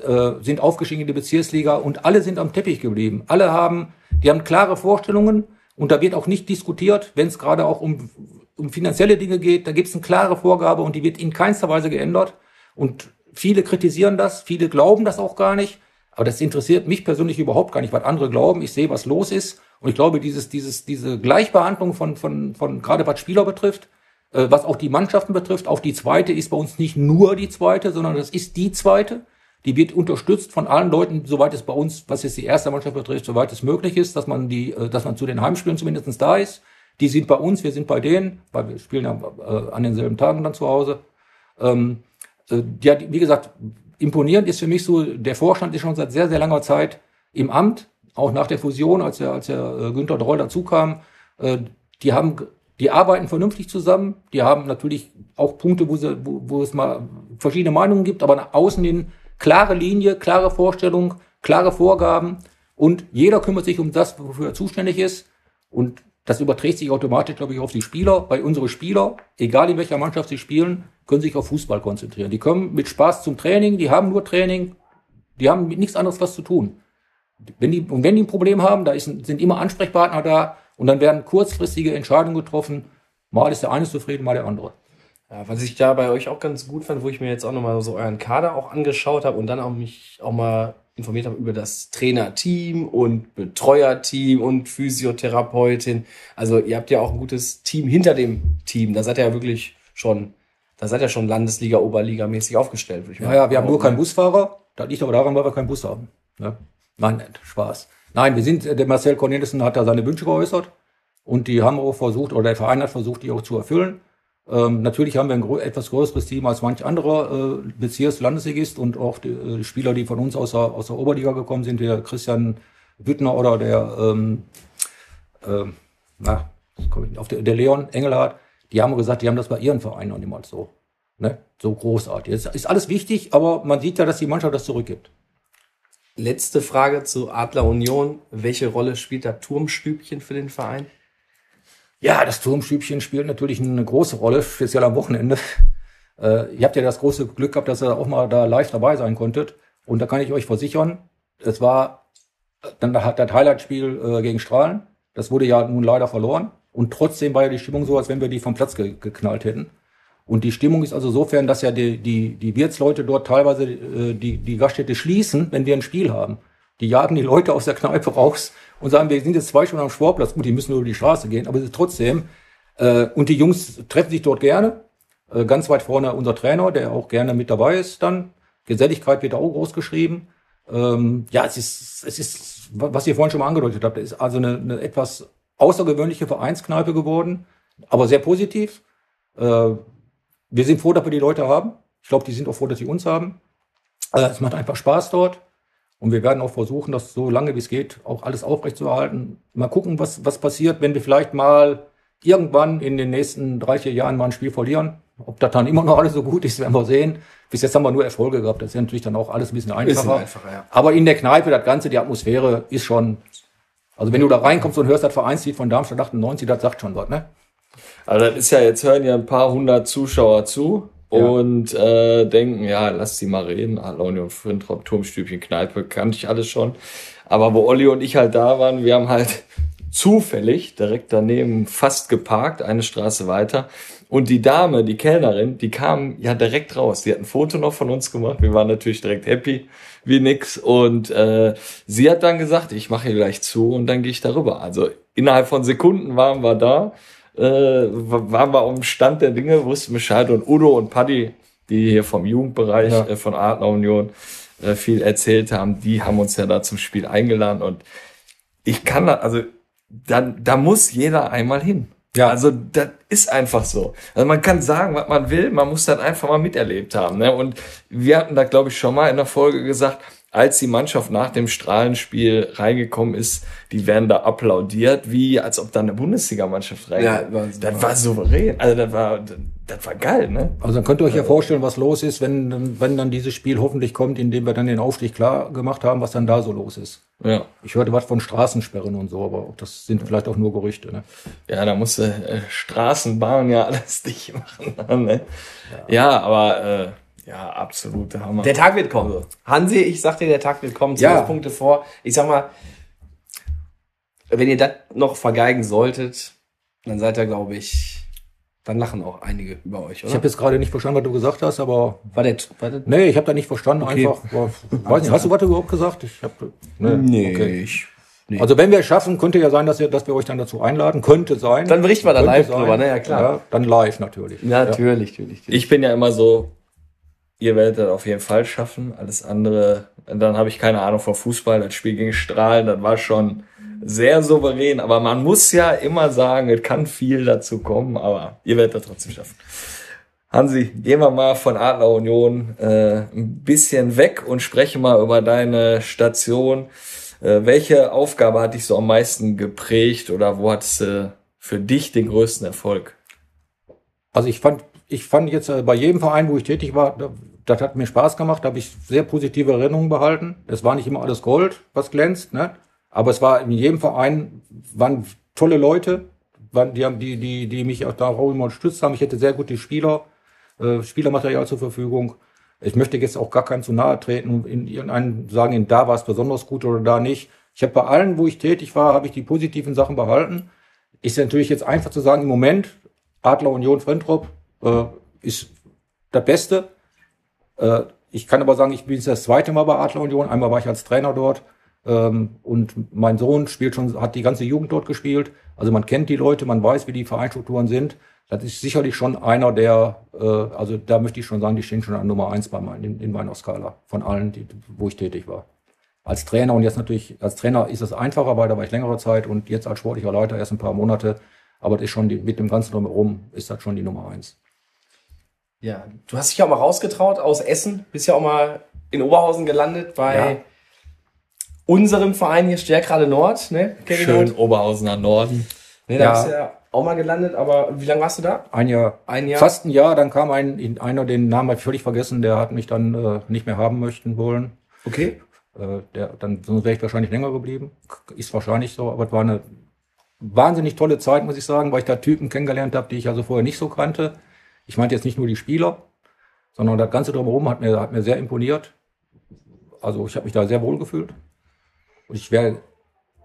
äh, sind aufgestiegen in die Bezirksliga und alle sind am Teppich geblieben. Alle haben, die haben klare Vorstellungen und da wird auch nicht diskutiert, wenn es gerade auch um, um finanzielle Dinge geht. Da gibt es eine klare Vorgabe und die wird in keinster Weise geändert. Und viele kritisieren das, viele glauben das auch gar nicht. Aber das interessiert mich persönlich überhaupt gar nicht, was andere glauben. Ich sehe, was los ist. Und ich glaube, dieses, dieses, diese Gleichbehandlung von, von, von gerade was Spieler betrifft, was auch die Mannschaften betrifft, auch die zweite ist bei uns nicht nur die zweite, sondern das ist die zweite. Die wird unterstützt von allen Leuten, soweit es bei uns, was jetzt die erste Mannschaft betrifft, soweit es möglich ist, dass man die, äh, dass man zu den Heimspielen zumindest da ist. Die sind bei uns, wir sind bei denen, weil wir spielen ja äh, an denselben Tagen dann zu Hause. Ähm, äh, ja, wie gesagt, imponierend ist für mich so, der Vorstand ist schon seit sehr, sehr langer Zeit im Amt, auch nach der Fusion, als der, als der äh, Günther Droll dazu kam. Äh, die haben die arbeiten vernünftig zusammen. Die haben natürlich auch Punkte, wo, sie, wo, wo es mal verschiedene Meinungen gibt, aber nach außen hin klare Linie, klare Vorstellung, klare Vorgaben und jeder kümmert sich um das, wofür er zuständig ist. Und das überträgt sich automatisch, glaube ich, auf die Spieler, weil unsere Spieler, egal in welcher Mannschaft sie spielen, können sich auf Fußball konzentrieren. Die kommen mit Spaß zum Training, die haben nur Training, die haben mit nichts anderes was zu tun. Wenn die, und wenn die ein Problem haben, da ist, sind immer Ansprechpartner da, und dann werden kurzfristige Entscheidungen getroffen. Mal ist der eine zufrieden, mal der andere. Ja, was ich da bei euch auch ganz gut fand, wo ich mir jetzt auch nochmal so euren Kader auch angeschaut habe und dann auch mich auch mal informiert habe über das Trainerteam und Betreuerteam und Physiotherapeutin. Also ihr habt ja auch ein gutes Team hinter dem Team. Da seid ihr ja wirklich schon Da seid ihr schon Landesliga, Oberliga mäßig aufgestellt, würde ich Ja, ja, wir haben nur keinen Busfahrer. Das liegt aber daran, weil wir keinen Bus haben. Ja? Nein, Spaß. Nein, wir sind, der Marcel Cornelissen hat da seine Wünsche geäußert und die haben auch versucht, oder der Verein hat versucht, die auch zu erfüllen. Ähm, natürlich haben wir ein etwas größeres Team als manch anderer äh, Bezirks-Landesligist und auch die, äh, Spieler, die von uns aus der, aus der Oberliga gekommen sind, der Christian Büttner oder der, ähm, äh, na, auf der, der Leon Engelhardt, die haben gesagt, die haben das bei ihren Vereinen noch niemals so, ne, so großartig. Es ist alles wichtig, aber man sieht ja, dass die Mannschaft das zurückgibt. Letzte Frage zu Adler Union. Welche Rolle spielt das Turmstübchen für den Verein? Ja, das Turmstübchen spielt natürlich eine große Rolle, speziell am Wochenende. Äh, ihr habt ja das große Glück gehabt, dass ihr auch mal da live dabei sein konntet. Und da kann ich euch versichern, es war dann das Highlight-Spiel äh, gegen Strahlen. Das wurde ja nun leider verloren. Und trotzdem war ja die Stimmung so, als wenn wir die vom Platz ge geknallt hätten. Und die Stimmung ist also sofern, dass ja die, die, die Wirtsleute dort teilweise äh, die, die Gaststätte schließen, wenn wir ein Spiel haben. Die jagen die Leute aus der Kneipe raus und sagen, wir sind jetzt zwei Stunden am Sportplatz, gut, die müssen nur über die Straße gehen, aber es ist trotzdem, äh, und die Jungs treffen sich dort gerne, äh, ganz weit vorne unser Trainer, der auch gerne mit dabei ist dann, Geselligkeit wird auch groß ähm, ja, es ist, es ist, was ihr vorhin schon mal angedeutet habt, ist also eine, eine etwas außergewöhnliche Vereinskneipe geworden, aber sehr positiv. Äh, wir sind froh, dass wir die Leute haben. Ich glaube, die sind auch froh, dass sie uns haben. Äh, es macht einfach Spaß dort. Und wir werden auch versuchen, das so lange wie es geht, auch alles aufrechtzuerhalten. Mal gucken, was, was passiert, wenn wir vielleicht mal irgendwann in den nächsten drei, vier Jahren mal ein Spiel verlieren. Ob das dann immer noch alles so gut ist, werden wir sehen. Bis jetzt haben wir nur Erfolge gehabt. Das ist natürlich dann auch alles ein bisschen einfacher. Bisschen einfacher ja. Aber in der Kneipe, das Ganze, die Atmosphäre ist schon, also wenn du da reinkommst und hörst das Vereinslied von Darmstadt 98, das sagt schon was, ne? Also das ist ja, jetzt hören ja ein paar hundert Zuschauer zu und äh, denken, ja, lass sie mal reden. Aloni und Frintrop, Turmstübchen, Kneipe, kannte ich alles schon. Aber wo Olli und ich halt da waren, wir haben halt zufällig direkt daneben fast geparkt, eine Straße weiter. Und die Dame, die Kellnerin, die kam ja direkt raus. Die hat ein Foto noch von uns gemacht. Wir waren natürlich direkt happy wie nix. Und äh, sie hat dann gesagt, ich mache hier gleich zu und dann gehe ich darüber. Also innerhalb von Sekunden waren wir da äh, waren wir am Stand der Dinge, wussten Bescheid und Udo und Paddy, die hier vom Jugendbereich ja. äh, von Adler Union äh, viel erzählt haben, die haben uns ja da zum Spiel eingeladen und ich kann da, also dann, da muss jeder einmal hin. Ja. Also das ist einfach so. Also man kann sagen, was man will, man muss dann einfach mal miterlebt haben. Ne? Und wir hatten da, glaube ich, schon mal in der Folge gesagt, als die Mannschaft nach dem Strahlenspiel reingekommen ist, die werden da applaudiert, wie als ob da eine Bundesligamannschaft reingeht. Ja, das war souverän. Also das war, das war geil, ne? Also dann könnt ihr euch ja vorstellen, was los ist, wenn, wenn dann dieses Spiel hoffentlich kommt, indem wir dann den Aufstieg klar gemacht haben, was dann da so los ist. Ja. Ich hörte was von Straßensperren und so, aber das sind vielleicht auch nur Gerüchte, ne? Ja, da musste äh, Straßenbahn ja alles dicht machen. Ne? Ja. ja, aber äh, ja, absolute Hammer. Der Tag wird kommen. Also. Hansi, ich sag dir, der Tag wird kommen. Zwölf ja. Punkte vor. Ich sag mal, wenn ihr das noch vergeigen solltet, dann seid ihr, glaube ich, dann lachen auch einige über euch, oder? Ich habe jetzt gerade nicht verstanden, was du gesagt hast, aber war der, war der Nee, ich habe da nicht verstanden okay. einfach. War, weiß nicht, hast du was überhaupt gesagt? Ich hab, ne, nee, okay. ich Nee. Also wenn wir es schaffen, könnte ja sein, dass wir, dass wir euch dann dazu einladen. Könnte sein. Dann berichten wir da live drüber, ne? Ja, klar. Ja, dann live natürlich. Ja, natürlich, natürlich, natürlich. Ich bin ja immer so, ihr werdet das auf jeden Fall schaffen. Alles andere, dann habe ich keine Ahnung vom Fußball. Das Spiel gegen Strahlen, das war schon sehr souverän. Aber man muss ja immer sagen, es kann viel dazu kommen, aber ihr werdet das trotzdem schaffen. Hansi, gehen wir mal von Adler Union äh, ein bisschen weg und sprechen mal über deine Station. Äh, welche Aufgabe hat dich so am meisten geprägt oder wo hattest du für dich den größten Erfolg? Also ich fand, ich fand jetzt äh, bei jedem Verein, wo ich tätig war, das hat mir Spaß gemacht, da habe ich sehr positive Erinnerungen behalten. Es war nicht immer alles Gold, was glänzt, ne? Aber es war in jedem Verein waren tolle Leute, waren, die haben, die, die, die mich auch da auch immer unterstützt haben. Ich hätte sehr gute Spieler, äh, Spielermaterial zur Verfügung. Ich möchte jetzt auch gar keinen zu nahe treten und in irgendeinen sagen, da war es besonders gut oder da nicht. Ich habe bei allen, wo ich tätig war, habe ich die positiven Sachen behalten. Ist natürlich jetzt einfach zu sagen, im Moment, Adler Union Frentrop äh, ist das Beste. Äh, ich kann aber sagen, ich bin jetzt das zweite Mal bei Adler Union. Einmal war ich als Trainer dort. Ähm, und mein Sohn spielt schon, hat die ganze Jugend dort gespielt. Also man kennt die Leute, man weiß, wie die Vereinstrukturen sind. Das ist sicherlich schon einer der, äh, also da möchte ich schon sagen, die stehen schon an Nummer eins bei meinen, in, in meiner Skala von allen, die, wo ich tätig war. Als Trainer und jetzt natürlich, als Trainer ist es einfacher, weil da war ich längere Zeit und jetzt als sportlicher Leiter erst ein paar Monate. Aber das ist schon die, mit dem ganzen drumherum ist das schon die Nummer eins. Ja, du hast dich ja auch mal rausgetraut aus Essen, bist ja auch mal in Oberhausen gelandet bei ja. unserem Verein hier Stärkrade Nord, ne? Schön Oberhausener Norden. Ne, da ja. bist du ja auch mal gelandet, aber wie lange warst du da? Ein Jahr. Ein Jahr. Fast ein Jahr, dann kam ein, einer, den Namen habe ich völlig vergessen, der hat mich dann äh, nicht mehr haben möchten wollen. Okay. Äh, der, dann sonst wäre ich wahrscheinlich länger geblieben. Ist wahrscheinlich so, aber es war eine wahnsinnig tolle Zeit, muss ich sagen, weil ich da Typen kennengelernt habe, die ich also vorher nicht so kannte. Ich meinte jetzt nicht nur die Spieler, sondern das Ganze drumherum hat mir, hat mir sehr imponiert. Also ich habe mich da sehr wohl gefühlt. Und ich wäre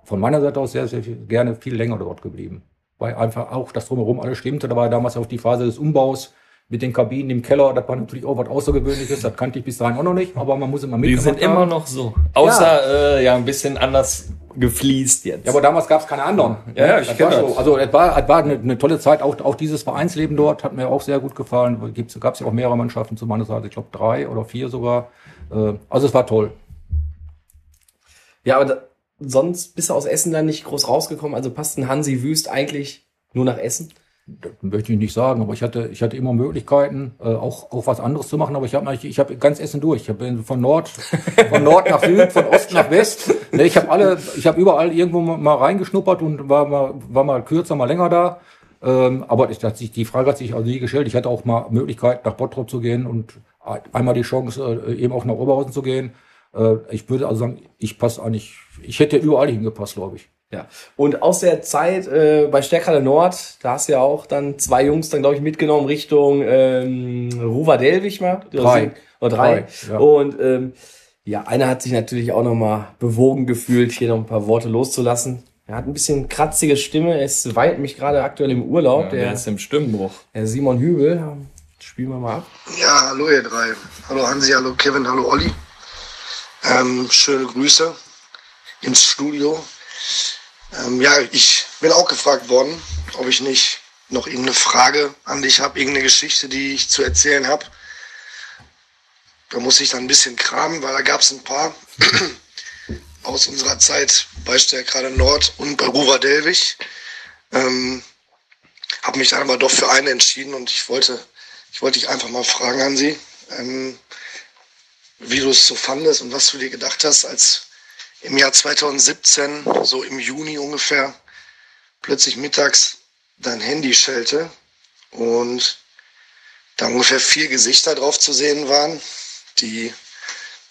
von meiner Seite aus sehr, sehr viel, gerne viel länger dort geblieben weil einfach auch das drumherum alles stimmte. Da war damals auch die Phase des Umbaus mit den Kabinen im Keller. Das war natürlich auch was Außergewöhnliches. Das kannte ich bis dahin auch noch nicht, aber man muss immer mit. Die sind haben. immer noch so. Außer ja. Äh, ja ein bisschen anders gefliest jetzt. Ja, aber damals gab es keine anderen. Ja, ja ich kenne so. Also es war, es war eine, eine, tolle Zeit. Auch, auch dieses Vereinsleben dort hat mir auch sehr gut gefallen. Gab es ja auch mehrere Mannschaften zu meiner Seite. Ich glaube drei oder vier sogar. Äh, also es war toll. Ja, aber da, sonst bist du aus Essen dann nicht groß rausgekommen. Also passt ein Hansi Wüst eigentlich nur nach Essen? Das möchte ich nicht sagen, aber ich hatte, ich hatte immer Möglichkeiten, äh, auch, auch was anderes zu machen. Aber ich habe ich hab ganz Essen durch. Ich habe von Nord, von Nord nach Süd, von Ost nach West. Ne, ich habe alle, ich habe überall irgendwo mal reingeschnuppert und war mal, war mal kürzer, mal länger da. Ähm, aber ich, sich, die Frage hat sich also nie gestellt. Ich hatte auch mal Möglichkeit, nach Bottrop zu gehen und einmal die Chance, äh, eben auch nach Oberhausen zu gehen. Äh, ich würde also sagen, ich passe eigentlich, ich hätte überall hingepasst, glaube ich. Ja. Und aus der Zeit äh, bei Stärkrade Nord, da hast du ja auch dann zwei Jungs dann, glaube ich, mitgenommen Richtung ähm, Ruva Delwig mal. Drei. Oder drei. drei ja. Und ähm, ja, einer hat sich natürlich auch nochmal bewogen gefühlt, hier noch ein paar Worte loszulassen. Er hat ein bisschen kratzige Stimme, es weilt mich gerade aktuell im Urlaub. Ja, der, der ist im Stimmbruch. Der Simon Hübel. Spielen wir mal ab. Ja, hallo ihr drei. Hallo Hansi, hallo Kevin, hallo Olli. Ähm, schöne Grüße ins Studio. Ähm, ja, ich bin auch gefragt worden, ob ich nicht noch irgendeine Frage an dich habe, irgendeine Geschichte, die ich zu erzählen habe. Da muss ich dann ein bisschen kramen, weil da gab es ein paar aus unserer Zeit bei gerade Nord und bei Ruva Delwig. Ähm, habe mich dann aber doch für eine entschieden und ich wollte, ich wollte dich einfach mal fragen, Hansi, ähm, wie du es so fandest und was du dir gedacht hast, als im Jahr 2017, so im Juni ungefähr, plötzlich mittags dein Handy schellte und da ungefähr vier Gesichter drauf zu sehen waren, die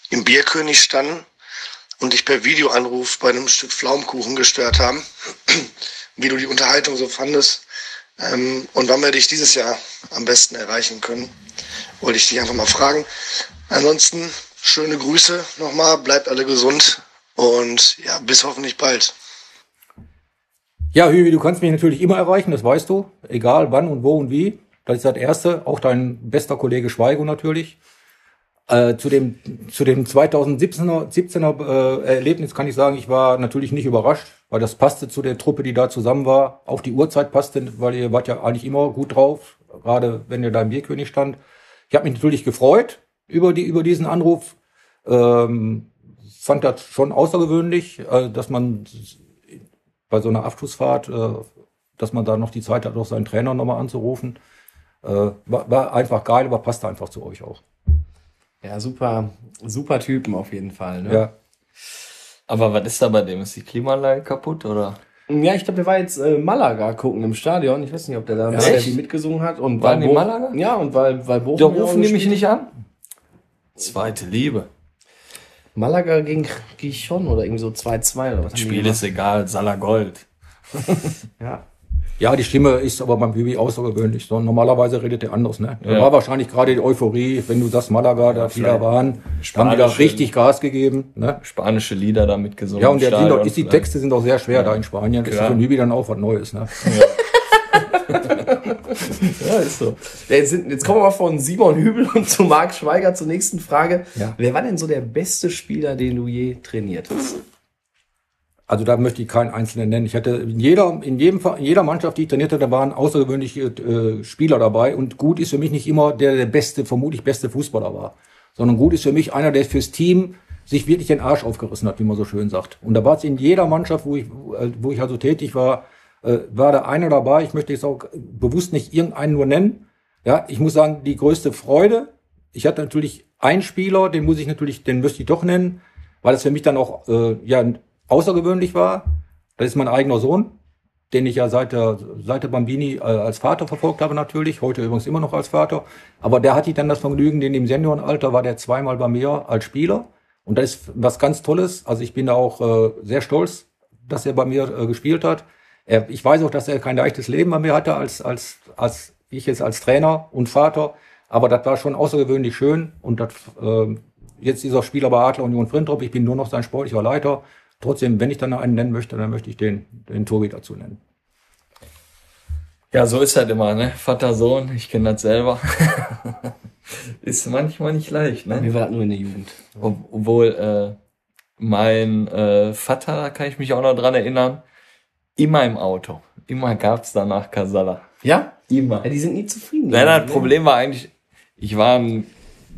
im Bierkönig standen und dich per Videoanruf bei einem Stück Pflaumkuchen gestört haben, wie du die Unterhaltung so fandest ähm, und wann wir dich dieses Jahr am besten erreichen können, wollte ich dich einfach mal fragen. Ansonsten schöne Grüße nochmal, bleibt alle gesund und ja, bis hoffentlich bald. Ja, Hübi, du kannst mich natürlich immer erreichen, das weißt du. Egal wann und wo und wie. Das ist das Erste. Auch dein bester Kollege Schweigo natürlich. Äh, zu dem, zu dem 2017er 17er, äh, Erlebnis kann ich sagen, ich war natürlich nicht überrascht, weil das passte zu der Truppe, die da zusammen war. Auch die Uhrzeit passte, weil ihr wart ja eigentlich immer gut drauf, gerade wenn ihr da im Bierkönig stand. Ich habe mich natürlich gefreut über, die, über diesen Anruf. Ähm, fand das schon außergewöhnlich, äh, dass man bei so einer Abschlussfahrt, äh, dass man da noch die Zeit hat, auch seinen Trainer nochmal anzurufen. Äh, war, war einfach geil, aber passte einfach zu euch auch. Ja, super, super Typen auf jeden Fall. Ne? Ja. Aber was ist da bei dem? Ist die Klimaanlage kaputt oder? Ja, ich glaube, der war jetzt äh, Malaga gucken im Stadion. Ich weiß nicht, ob der da ja, mitgesungen hat. Und Waren die Malaga? Ja, und weil, weil Bochum. Da rufen die mich nicht an? Zweite Liebe. Malaga gegen Gijon oder irgendwie so 2-2 oder was? Das Spiel ist egal, Salah Gold. ja. Ja, die Stimme ist aber beim Bibi außergewöhnlich. So, normalerweise redet der anders, ne? Da ja. war wahrscheinlich gerade die Euphorie, wenn du sagst Malaga, da viele da waren, haben die da richtig Gas gegeben, ne? Spanische Lieder damit gesungen. Ja, und der Stadion, ist, die Texte sind auch sehr schwer ja. da in Spanien. Klar. Ist für Bibi dann auch was Neues, ne? Ja. ist so. Jetzt, sind, jetzt kommen wir mal von Simon Hübel und zu Marc Schweiger zur nächsten Frage. Ja. Wer war denn so der beste Spieler, den du je trainiert hast? Also da möchte ich keinen Einzelnen nennen. Ich hatte in jeder, in jedem, in jeder Mannschaft, die ich trainierte, da waren außergewöhnliche äh, Spieler dabei. Und gut ist für mich nicht immer der, der beste, vermutlich beste Fußballer war, sondern gut ist für mich einer, der fürs Team sich wirklich den Arsch aufgerissen hat, wie man so schön sagt. Und da war es in jeder Mannschaft, wo ich, wo ich also tätig war, äh, war da einer dabei. Ich möchte jetzt auch bewusst nicht irgendeinen nur nennen. Ja, ich muss sagen, die größte Freude. Ich hatte natürlich einen Spieler, den muss ich natürlich, den müsste ich doch nennen, weil das für mich dann auch äh, ja außergewöhnlich war. Das ist mein eigener Sohn, den ich ja seit der, seit der Bambini äh, als Vater verfolgt habe natürlich, heute übrigens immer noch als Vater. Aber der hatte ich dann das Vergnügen, den im Seniorenalter war der zweimal bei mir als Spieler. Und das ist was ganz Tolles. Also ich bin da auch äh, sehr stolz, dass er bei mir äh, gespielt hat. Er, ich weiß auch, dass er kein leichtes Leben bei mir hatte als, als, als ich jetzt als Trainer und Vater. Aber das war schon außergewöhnlich schön. Und das, äh, jetzt dieser Spieler bei Adler Union Frintrop. Ich bin nur noch sein sportlicher Leiter. Trotzdem, wenn ich dann einen nennen möchte, dann möchte ich den, den Tobi dazu nennen. Ja, so ist halt immer, ne? Vater, Sohn, ich kenne das selber. ist manchmal nicht leicht, ne? Wir warten nur in der Jugend. Ob, obwohl, äh, mein äh, Vater, da kann ich mich auch noch dran erinnern, immer im Auto. Immer gab's danach Kasala. Ja? Immer. Ja, die sind nie zufrieden. Nein, das Problem war eigentlich, ich war ein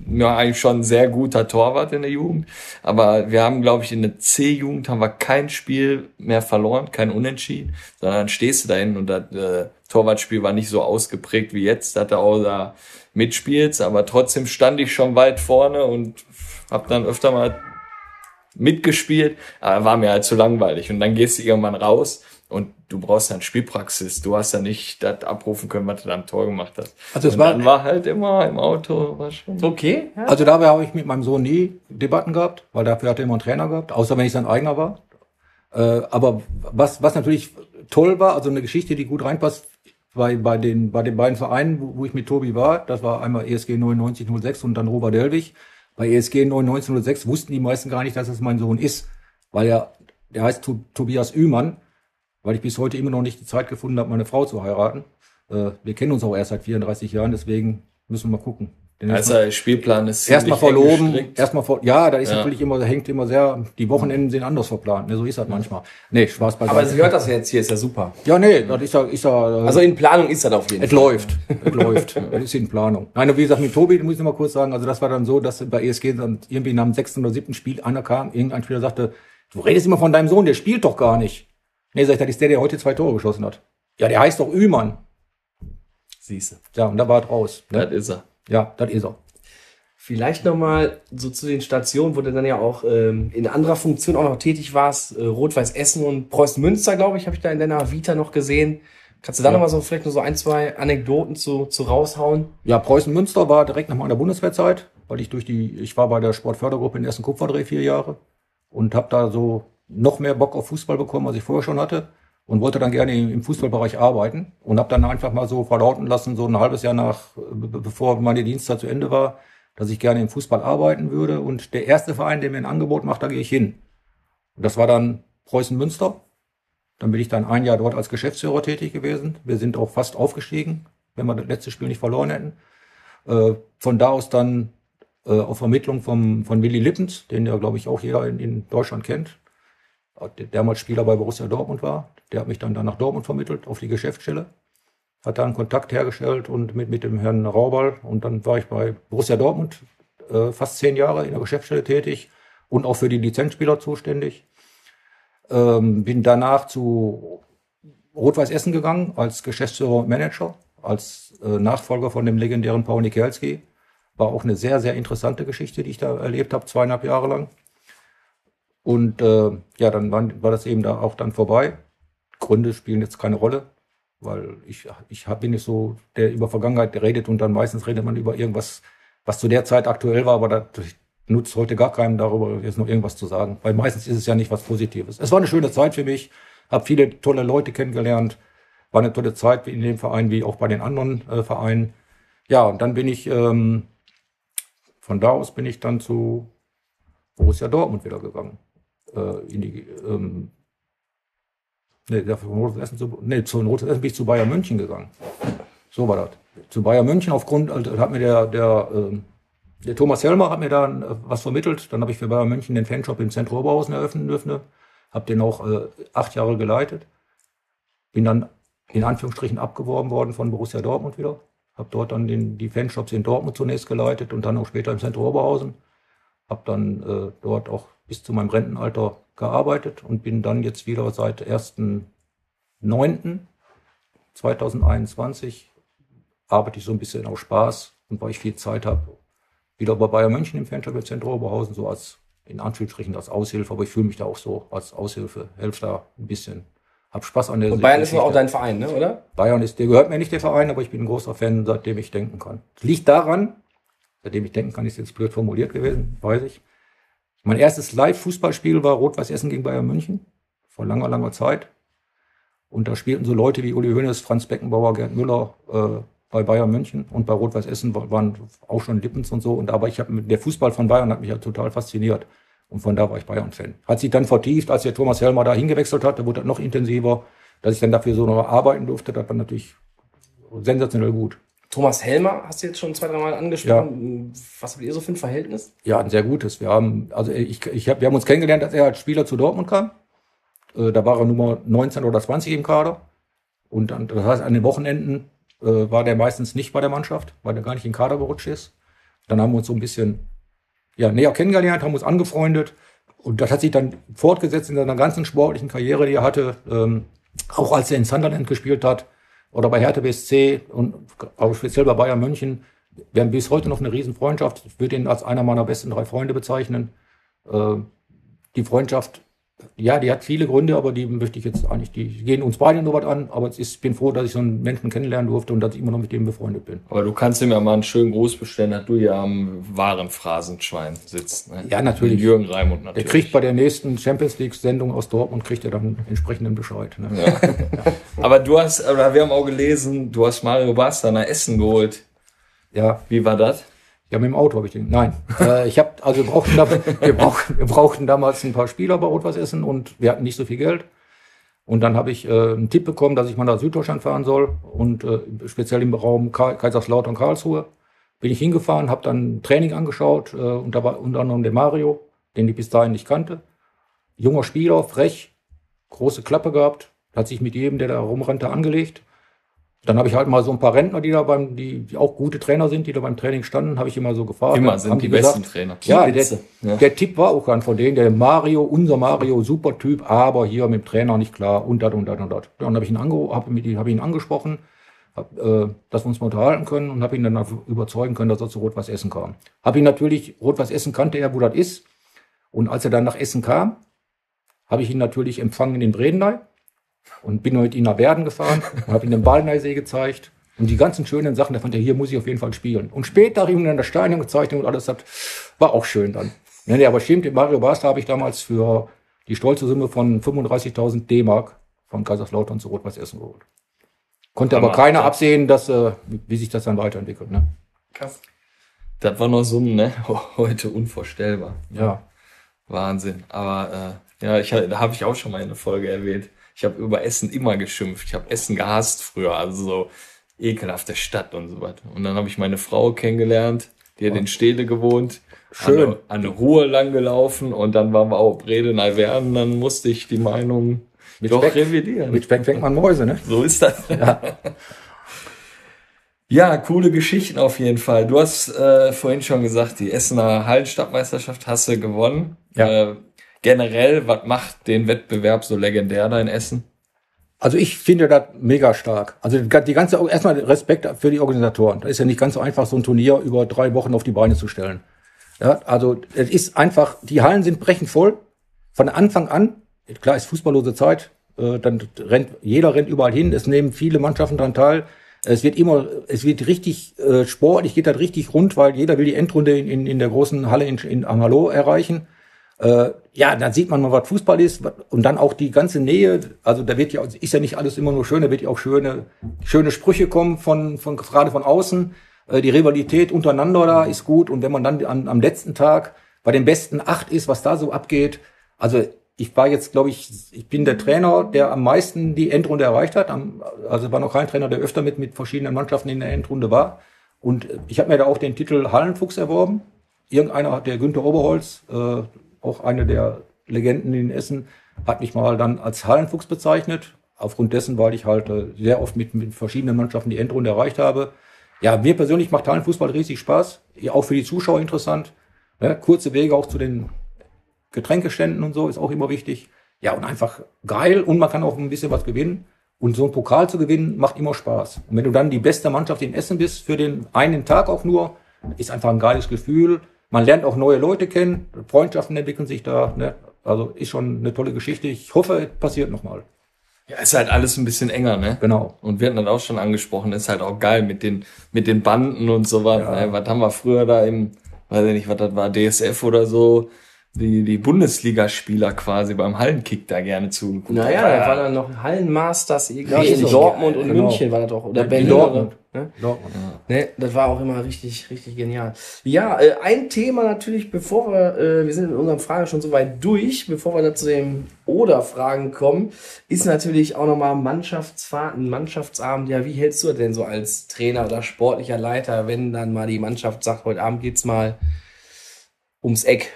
ja, eigentlich schon ein sehr guter Torwart in der Jugend. Aber wir haben, glaube ich, in der C-Jugend haben wir kein Spiel mehr verloren, kein Unentschieden, sondern stehst du da hin und das äh, Torwartspiel war nicht so ausgeprägt wie jetzt, dass du auch da mitspielst, aber trotzdem stand ich schon weit vorne und habe dann öfter mal mitgespielt, aber war mir halt zu langweilig. Und dann gehst du irgendwann raus und du brauchst dann Spielpraxis. Du hast ja nicht das abrufen können, was du da am Tor gemacht hast. Also es war, war halt immer im Auto, war schon. Okay. Ja. Also dabei habe ich mit meinem Sohn nie Debatten gehabt, weil dafür hat er immer einen Trainer gehabt, außer wenn ich sein eigener war. Äh, aber was, was natürlich toll war, also eine Geschichte, die gut reinpasst, bei, bei, den, bei den beiden Vereinen, wo, wo ich mit Tobi war, das war einmal ESG 9906 und dann Robert Delwig. Bei ESG 9906 wussten die meisten gar nicht, dass es mein Sohn ist, weil er, der heißt Tobias Ümann weil ich bis heute immer noch nicht die Zeit gefunden habe, meine Frau zu heiraten. Äh, wir kennen uns auch erst seit 34 Jahren, deswegen müssen wir mal gucken. also der Spielplan ist erstmal verloben, erstmal vor, ja, da ist ja. natürlich immer, da hängt immer sehr, die Wochenenden sind anders verplant, ne, so ist das manchmal. Nee, Spaß bei Aber sie hört das jetzt hier, ist ja super. Ja, nee, das ist ja, ist ja, äh, Also in Planung ist das auf jeden Fall. Es läuft, es läuft, es ist in Planung. Nein, wie gesagt, mit Tobi, muss ich mal kurz sagen, also das war dann so, dass bei ESG dann irgendwie nach dem sechsten oder siebten Spiel einer kam, irgendein Spieler sagte, du redest immer von deinem Sohn, der spielt doch gar nicht. Nee, sag ich, das ist der, der heute zwei Tore geschossen hat. Ja, der heißt doch Ümann. Siehste. Ja, und da war er raus. Ne? Das ist er. Ja, das ist er. Vielleicht nochmal so zu den Stationen, wo du dann ja auch ähm, in anderer Funktion auch noch tätig warst. Äh, Rot-Weiß Essen und Preußen Münster, glaube ich, habe ich da in deiner Vita noch gesehen. Kannst du da ja. nochmal so vielleicht nur so ein, zwei Anekdoten zu, zu raushauen? Ja, Preußen Münster war direkt nach meiner Bundeswehrzeit, weil ich durch die, ich war bei der Sportfördergruppe in Essen Kupferdreh vier Jahre und habe da so noch mehr Bock auf Fußball bekommen, als ich vorher schon hatte und wollte dann gerne im Fußballbereich arbeiten und habe dann einfach mal so verlauten lassen, so ein halbes Jahr nach, bevor meine Dienstzeit zu Ende war, dass ich gerne im Fußball arbeiten würde. Und der erste Verein, der mir ein Angebot macht, da gehe ich hin. Und das war dann Preußen Münster. Dann bin ich dann ein Jahr dort als Geschäftsführer tätig gewesen. Wir sind auch fast aufgestiegen, wenn wir das letzte Spiel nicht verloren hätten. Äh, von da aus dann äh, auf Vermittlung vom, von Willy Lippens, den ja, glaube ich, auch jeder in, in Deutschland kennt, der damals Spieler bei Borussia Dortmund war. Der hat mich dann, dann nach Dortmund vermittelt, auf die Geschäftsstelle. Hat dann Kontakt hergestellt und mit, mit dem Herrn Raubal. Und dann war ich bei Borussia Dortmund äh, fast zehn Jahre in der Geschäftsstelle tätig und auch für die Lizenzspieler zuständig. Ähm, bin danach zu Rot-Weiß Essen gegangen als Geschäftsführer und Manager, als äh, Nachfolger von dem legendären Paul Nikelski. War auch eine sehr, sehr interessante Geschichte, die ich da erlebt habe, zweieinhalb Jahre lang. Und äh, ja, dann war, war das eben da auch dann vorbei. Gründe spielen jetzt keine Rolle, weil ich, ich hab, bin nicht so, der über Vergangenheit redet und dann meistens redet man über irgendwas, was zu der Zeit aktuell war, aber das nutzt heute gar keinem darüber, jetzt noch irgendwas zu sagen. Weil meistens ist es ja nicht was Positives. Es war eine schöne Zeit für mich, habe viele tolle Leute kennengelernt, war eine tolle Zeit in dem Verein wie auch bei den anderen äh, Vereinen. Ja, und dann bin ich, ähm, von da aus bin ich dann zu Borussia Dortmund wieder gegangen äh, in die, ähm, nee, von Rotes Essen zu, nee, zu Rotes Essen bin ich zu Bayern München gegangen. So war das. Zu Bayern München aufgrund, also hat mir der, der, ähm, der Thomas Helmer hat mir da äh, was vermittelt. Dann habe ich für Bayern München den Fanshop im Zentrum Oberhausen eröffnen dürfen. habe den auch äh, acht Jahre geleitet. Bin dann in Anführungsstrichen abgeworben worden von Borussia Dortmund wieder. Habe dort dann den, die Fanshops in Dortmund zunächst geleitet und dann auch später im Zentrum Oberhausen. Habe dann äh, dort auch bis zu meinem Rentenalter gearbeitet und bin dann jetzt wieder seit 1.9.2021 arbeite ich so ein bisschen aus Spaß und weil ich viel Zeit habe, wieder bei Bayern München im Fanshop im Zentrum Oberhausen, so als in Anführungsstrichen als Aushilfe, aber ich fühle mich da auch so als Aushilfe, helfe da ein bisschen hab Spaß an der Und Bayern ist auch dein Verein, ne, oder? Bayern ist, der gehört mir nicht, der Verein, aber ich bin ein großer Fan, seitdem ich denken kann. Das liegt daran, seitdem ich denken kann, ist jetzt blöd formuliert gewesen, weiß ich. Mein erstes Live-Fußballspiel war Rot-Weiß Essen gegen Bayern München. Vor langer, langer Zeit. Und da spielten so Leute wie Uli Hoeneß, Franz Beckenbauer, Gerd Müller äh, bei Bayern München und bei Rot-Weiß Essen waren auch schon Lippens und so. Und aber ich habe der Fußball von Bayern hat mich ja total fasziniert. Und von da war ich Bayern-Fan. Hat sich dann vertieft, als der Thomas Helmer da hingewechselt hat, da wurde das noch intensiver, dass ich dann dafür so noch arbeiten durfte, das war natürlich sensationell gut. Thomas Helmer hast du jetzt schon zwei, drei Mal angesprochen. Ja. Was habt ihr so für ein Verhältnis? Ja, ein sehr gutes. Wir haben, also ich, ich hab, wir haben uns kennengelernt, als er als Spieler zu Dortmund kam. Äh, da war er Nummer 19 oder 20 im Kader. Und dann, das heißt, an den Wochenenden äh, war der meistens nicht bei der Mannschaft, weil er gar nicht in den Kader gerutscht ist. Dann haben wir uns so ein bisschen ja, näher kennengelernt, haben uns angefreundet. Und das hat sich dann fortgesetzt in seiner ganzen sportlichen Karriere, die er hatte. Ähm, auch als er in Sunderland gespielt hat oder bei Hertha BSC und auch speziell bei Bayern München. Wir haben bis heute noch eine Riesenfreundschaft. Ich würde ihn als einer meiner besten drei Freunde bezeichnen. Äh, die Freundschaft ja, die hat viele Gründe, aber die möchte ich jetzt eigentlich, die gehen uns beide nur was an. Aber ich bin froh, dass ich so einen Menschen kennenlernen durfte und dass ich immer noch mit dem befreundet bin. Aber du kannst ihm ja mal einen schönen Gruß bestellen, dass du ja am wahren Phrasenschwein sitzt. Ne? Ja, natürlich. Mit Jürgen Raimund natürlich. Er kriegt bei der nächsten Champions League-Sendung aus Dortmund, kriegt er dann entsprechenden Bescheid. Ne? Ja. aber du hast, aber wir haben auch gelesen, du hast Mario Basta nach Essen geholt. Ja. Wie war das? Ja, mit dem Auto habe ich den. Nein, äh, ich habe also wir brauchten, da, wir, brauchten, wir brauchten damals ein paar Spieler bei Rot-Weiß Essen und wir hatten nicht so viel Geld. Und dann habe ich äh, einen Tipp bekommen, dass ich mal nach Süddeutschland fahren soll und äh, speziell im Raum Kaiserslautern Karlsruhe bin ich hingefahren, habe dann Training angeschaut äh, und da war unter anderem der Mario, den ich bis dahin nicht kannte. Junger Spieler, frech, große Klappe gehabt, hat sich mit jedem, der da rumrannte, angelegt. Dann habe ich halt mal so ein paar Rentner, die da beim, die, die auch gute Trainer sind, die da beim Training standen, habe ich immer so gefragt. Immer sind die, die besten Trainer. Ja, der, ja. der Tipp war auch dann von denen, der Mario, unser Mario, super Typ, aber hier mit dem Trainer nicht klar und dat und dat und dat. Dann habe ich ihn, ange hab, mit, hab ihn angesprochen, hab, äh, dass wir uns mal unterhalten können und habe ihn dann überzeugen können, dass er zu Rot-Weiß Essen kam. Habe ihn natürlich, Rot-Weiß Essen kannte er, wo das ist. Und als er dann nach Essen kam, habe ich ihn natürlich empfangen in Bredeney und bin heute nach Werden gefahren und habe ihm den Ballneisee gezeigt. Und die ganzen schönen Sachen, da fand er, hier muss ich auf jeden Fall spielen. Und später habe ich ihm dann das Stadion gezeichnet und alles, das war auch schön dann. Ja, nee, aber stimmt, Mario Basta habe ich damals für die stolze Summe von 35.000 D-Mark von Kaiserslautern zu Rot-Weiß Essen geholt. Konnte aber, aber keiner absehen, dass, äh, wie sich das dann weiterentwickelt. Ne? Krass. Das war noch Summen, ne? Heute unvorstellbar. Ja. Wahnsinn. Aber äh, ja, ich, da habe ich auch schon mal eine Folge erwähnt. Ich habe über Essen immer geschimpft. Ich habe Essen gehasst früher, also so ekelhafte Stadt und so weiter. Und dann habe ich meine Frau kennengelernt, die hat in Stede gewohnt. Schön. An, Ruhe lang gelaufen und dann waren wir auch Brede werden. Dann musste ich die Meinung mit doch Speck, revidieren. Mit Speck fängt man Mäuse, ne? So ist das. Ja. ja, coole Geschichten auf jeden Fall. Du hast äh, vorhin schon gesagt, die Essener Hallenstadtmeisterschaft hast du gewonnen. Ja. Äh, generell, was macht den Wettbewerb so legendär da in Essen? Also ich finde das mega stark. Also die ganze, erstmal Respekt für die Organisatoren. Da ist ja nicht ganz so einfach, so ein Turnier über drei Wochen auf die Beine zu stellen. Ja, also es ist einfach, die Hallen sind brechend voll. Von Anfang an, klar ist fußballlose Zeit, äh, dann rennt, jeder rennt überall hin, es nehmen viele Mannschaften daran teil. Es wird immer, es wird richtig äh, sportlich, geht das richtig rund, weil jeder will die Endrunde in, in, in der großen Halle in, in Amalo erreichen. Äh, ja, dann sieht man mal, was Fußball ist und dann auch die ganze Nähe. Also da wird ja ist ja nicht alles immer nur schön, da wird ja auch schöne schöne Sprüche kommen von von gerade von außen. Äh, die Rivalität untereinander da ist gut und wenn man dann an, am letzten Tag bei den besten acht ist, was da so abgeht. Also ich war jetzt, glaube ich, ich bin der Trainer, der am meisten die Endrunde erreicht hat. Also war noch kein Trainer, der öfter mit mit verschiedenen Mannschaften in der Endrunde war. Und ich habe mir da auch den Titel Hallenfuchs erworben. Irgendeiner hat der Günther Oberholz, äh, auch eine der Legenden in Essen, hat mich mal dann als Hallenfuchs bezeichnet. Aufgrund dessen, weil ich halt äh, sehr oft mit, mit verschiedenen Mannschaften die Endrunde erreicht habe. Ja, mir persönlich macht Hallenfußball riesig Spaß. Auch für die Zuschauer interessant. Ja, kurze Wege auch zu den Getränkeständen und so ist auch immer wichtig. Ja, und einfach geil und man kann auch ein bisschen was gewinnen. Und so ein Pokal zu gewinnen macht immer Spaß. Und wenn du dann die beste Mannschaft in Essen bist, für den einen Tag auch nur, ist einfach ein geiles Gefühl. Man lernt auch neue Leute kennen, Freundschaften entwickeln sich da. Ne? Also ist schon eine tolle Geschichte. Ich hoffe, es passiert nochmal. Ja, ist halt alles ein bisschen enger, ne? Genau. Und wir hatten dann auch schon angesprochen, ist halt auch geil mit den, mit den Banden und sowas. Ja. Ne? Was haben wir früher da im, weiß ich nicht, was das war, DSF oder so, die, die Bundesligaspieler quasi beim Hallenkick da gerne zu. Naja, da war dann noch Hallenmasters irgendwie ja, in Dortmund und genau. München war das auch. Oder Berlin. Dortmund. Ne? Dortmund. Ja. Ne, das war auch immer richtig, richtig genial. Ja, äh, ein Thema natürlich, bevor wir, äh, wir sind in unserem Fragen schon so weit durch, bevor wir da zu den Oder-Fragen kommen, ist natürlich auch nochmal Mannschaftsfahrten, Mannschaftsabend. Ja, wie hältst du das denn so als Trainer oder sportlicher Leiter, wenn dann mal die Mannschaft sagt, heute Abend geht's mal ums Eck?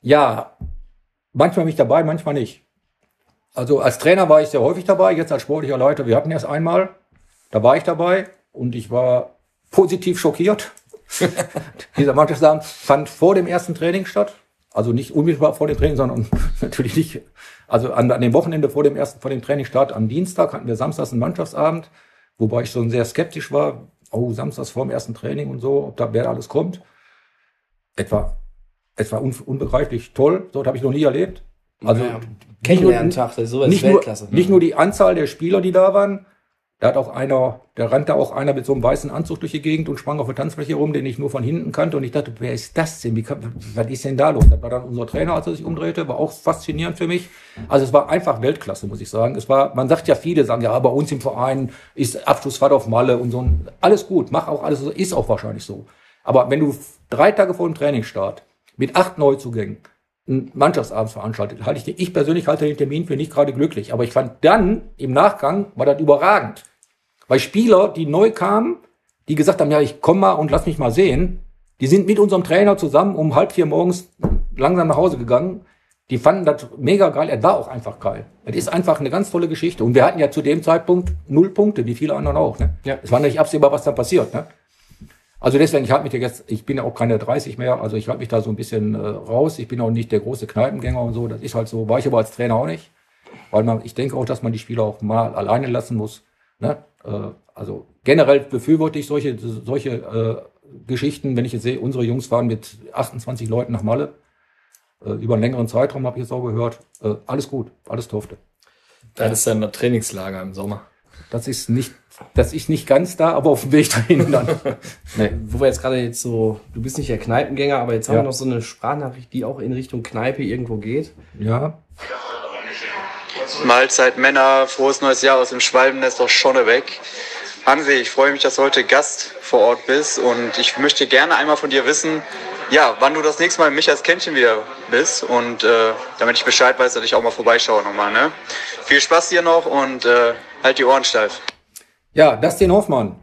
Ja, manchmal bin ich dabei, manchmal nicht. Also als Trainer war ich sehr häufig dabei, jetzt als sportlicher Leiter, wir hatten erst einmal, da war ich dabei und ich war positiv schockiert. Dieser Mannschaftsabend fand vor dem ersten Training statt. Also nicht unmittelbar vor dem Training, sondern natürlich nicht. Also an, an dem Wochenende vor dem ersten, vor dem Trainingsstart am Dienstag hatten wir samstags einen Mannschaftsabend, wobei ich schon sehr skeptisch war. Oh, samstags vor dem ersten Training und so, ob da wer alles kommt. Etwa es war un unbegreiflich toll, so habe ich noch nie erlebt. Also naja, Kennenlerntag, sowas nicht Weltklasse. Nur, nicht nur die Anzahl der Spieler, die da waren, da hat auch einer, da rannte auch einer mit so einem weißen Anzug durch die Gegend und sprang auf der Tanzfläche rum, den ich nur von hinten kannte. Und ich dachte, wer ist das denn? Wie kann, was ist denn da los? Das war dann unser Trainer, als er sich umdrehte, war auch faszinierend für mich. Also es war einfach Weltklasse, muss ich sagen. Es war, man sagt ja viele, sagen ja, bei uns im Verein ist Abschlussfahrt auf Malle und so. Alles gut, mach auch alles, ist auch wahrscheinlich so. Aber wenn du drei Tage vor dem Trainingsstart mit acht Neuzugängen einen Mannschaftsabend veranstaltet, halte ich, den, ich persönlich halte den Termin für nicht gerade glücklich. Aber ich fand dann im Nachgang war das überragend. Weil Spieler, die neu kamen, die gesagt haben, ja, ich komm mal und lass mich mal sehen, die sind mit unserem Trainer zusammen um halb vier morgens langsam nach Hause gegangen. Die fanden das mega geil. Er war auch einfach geil. Es ist einfach eine ganz tolle Geschichte. Und wir hatten ja zu dem Zeitpunkt null Punkte, wie viele anderen auch. Ne? Ja. Es war nicht absehbar, was da passiert. Ne? Also deswegen, ich halte mich jetzt, ich bin ja auch keine 30 mehr, also ich halte mich da so ein bisschen äh, raus. Ich bin auch nicht der große Kneipengänger und so. Das ist halt so, war ich aber als Trainer auch nicht. Weil man, ich denke auch, dass man die Spieler auch mal alleine lassen muss. Ne? Äh, also generell befürworte ich solche, solche äh, Geschichten, wenn ich jetzt sehe, unsere Jungs waren mit 28 Leuten nach Malle. Äh, über einen längeren Zeitraum habe ich jetzt auch gehört. Äh, alles gut, alles durfte. Das ist dann ein Trainingslager im Sommer. Das ist nicht das ist nicht ganz da, aber auf dem Weg dahin dann. nee. Wo wir jetzt gerade jetzt so, du bist nicht der Kneipengänger, aber jetzt haben ja. wir noch so eine Sprachnachricht, die auch in Richtung Kneipe irgendwo geht. Ja. Mahlzeit Männer, frohes neues Jahr aus dem Schwalbennest aus Schonnebeck. Hansi, ich freue mich, dass du heute Gast vor Ort bist und ich möchte gerne einmal von dir wissen, ja, wann du das nächste Mal mich als Kännchen wieder bist und äh, damit ich Bescheid weiß, dass ich auch mal vorbeischaue nochmal. Ne? Viel Spaß dir noch und äh, halt die Ohren steif. Ja, Dustin Hoffmann.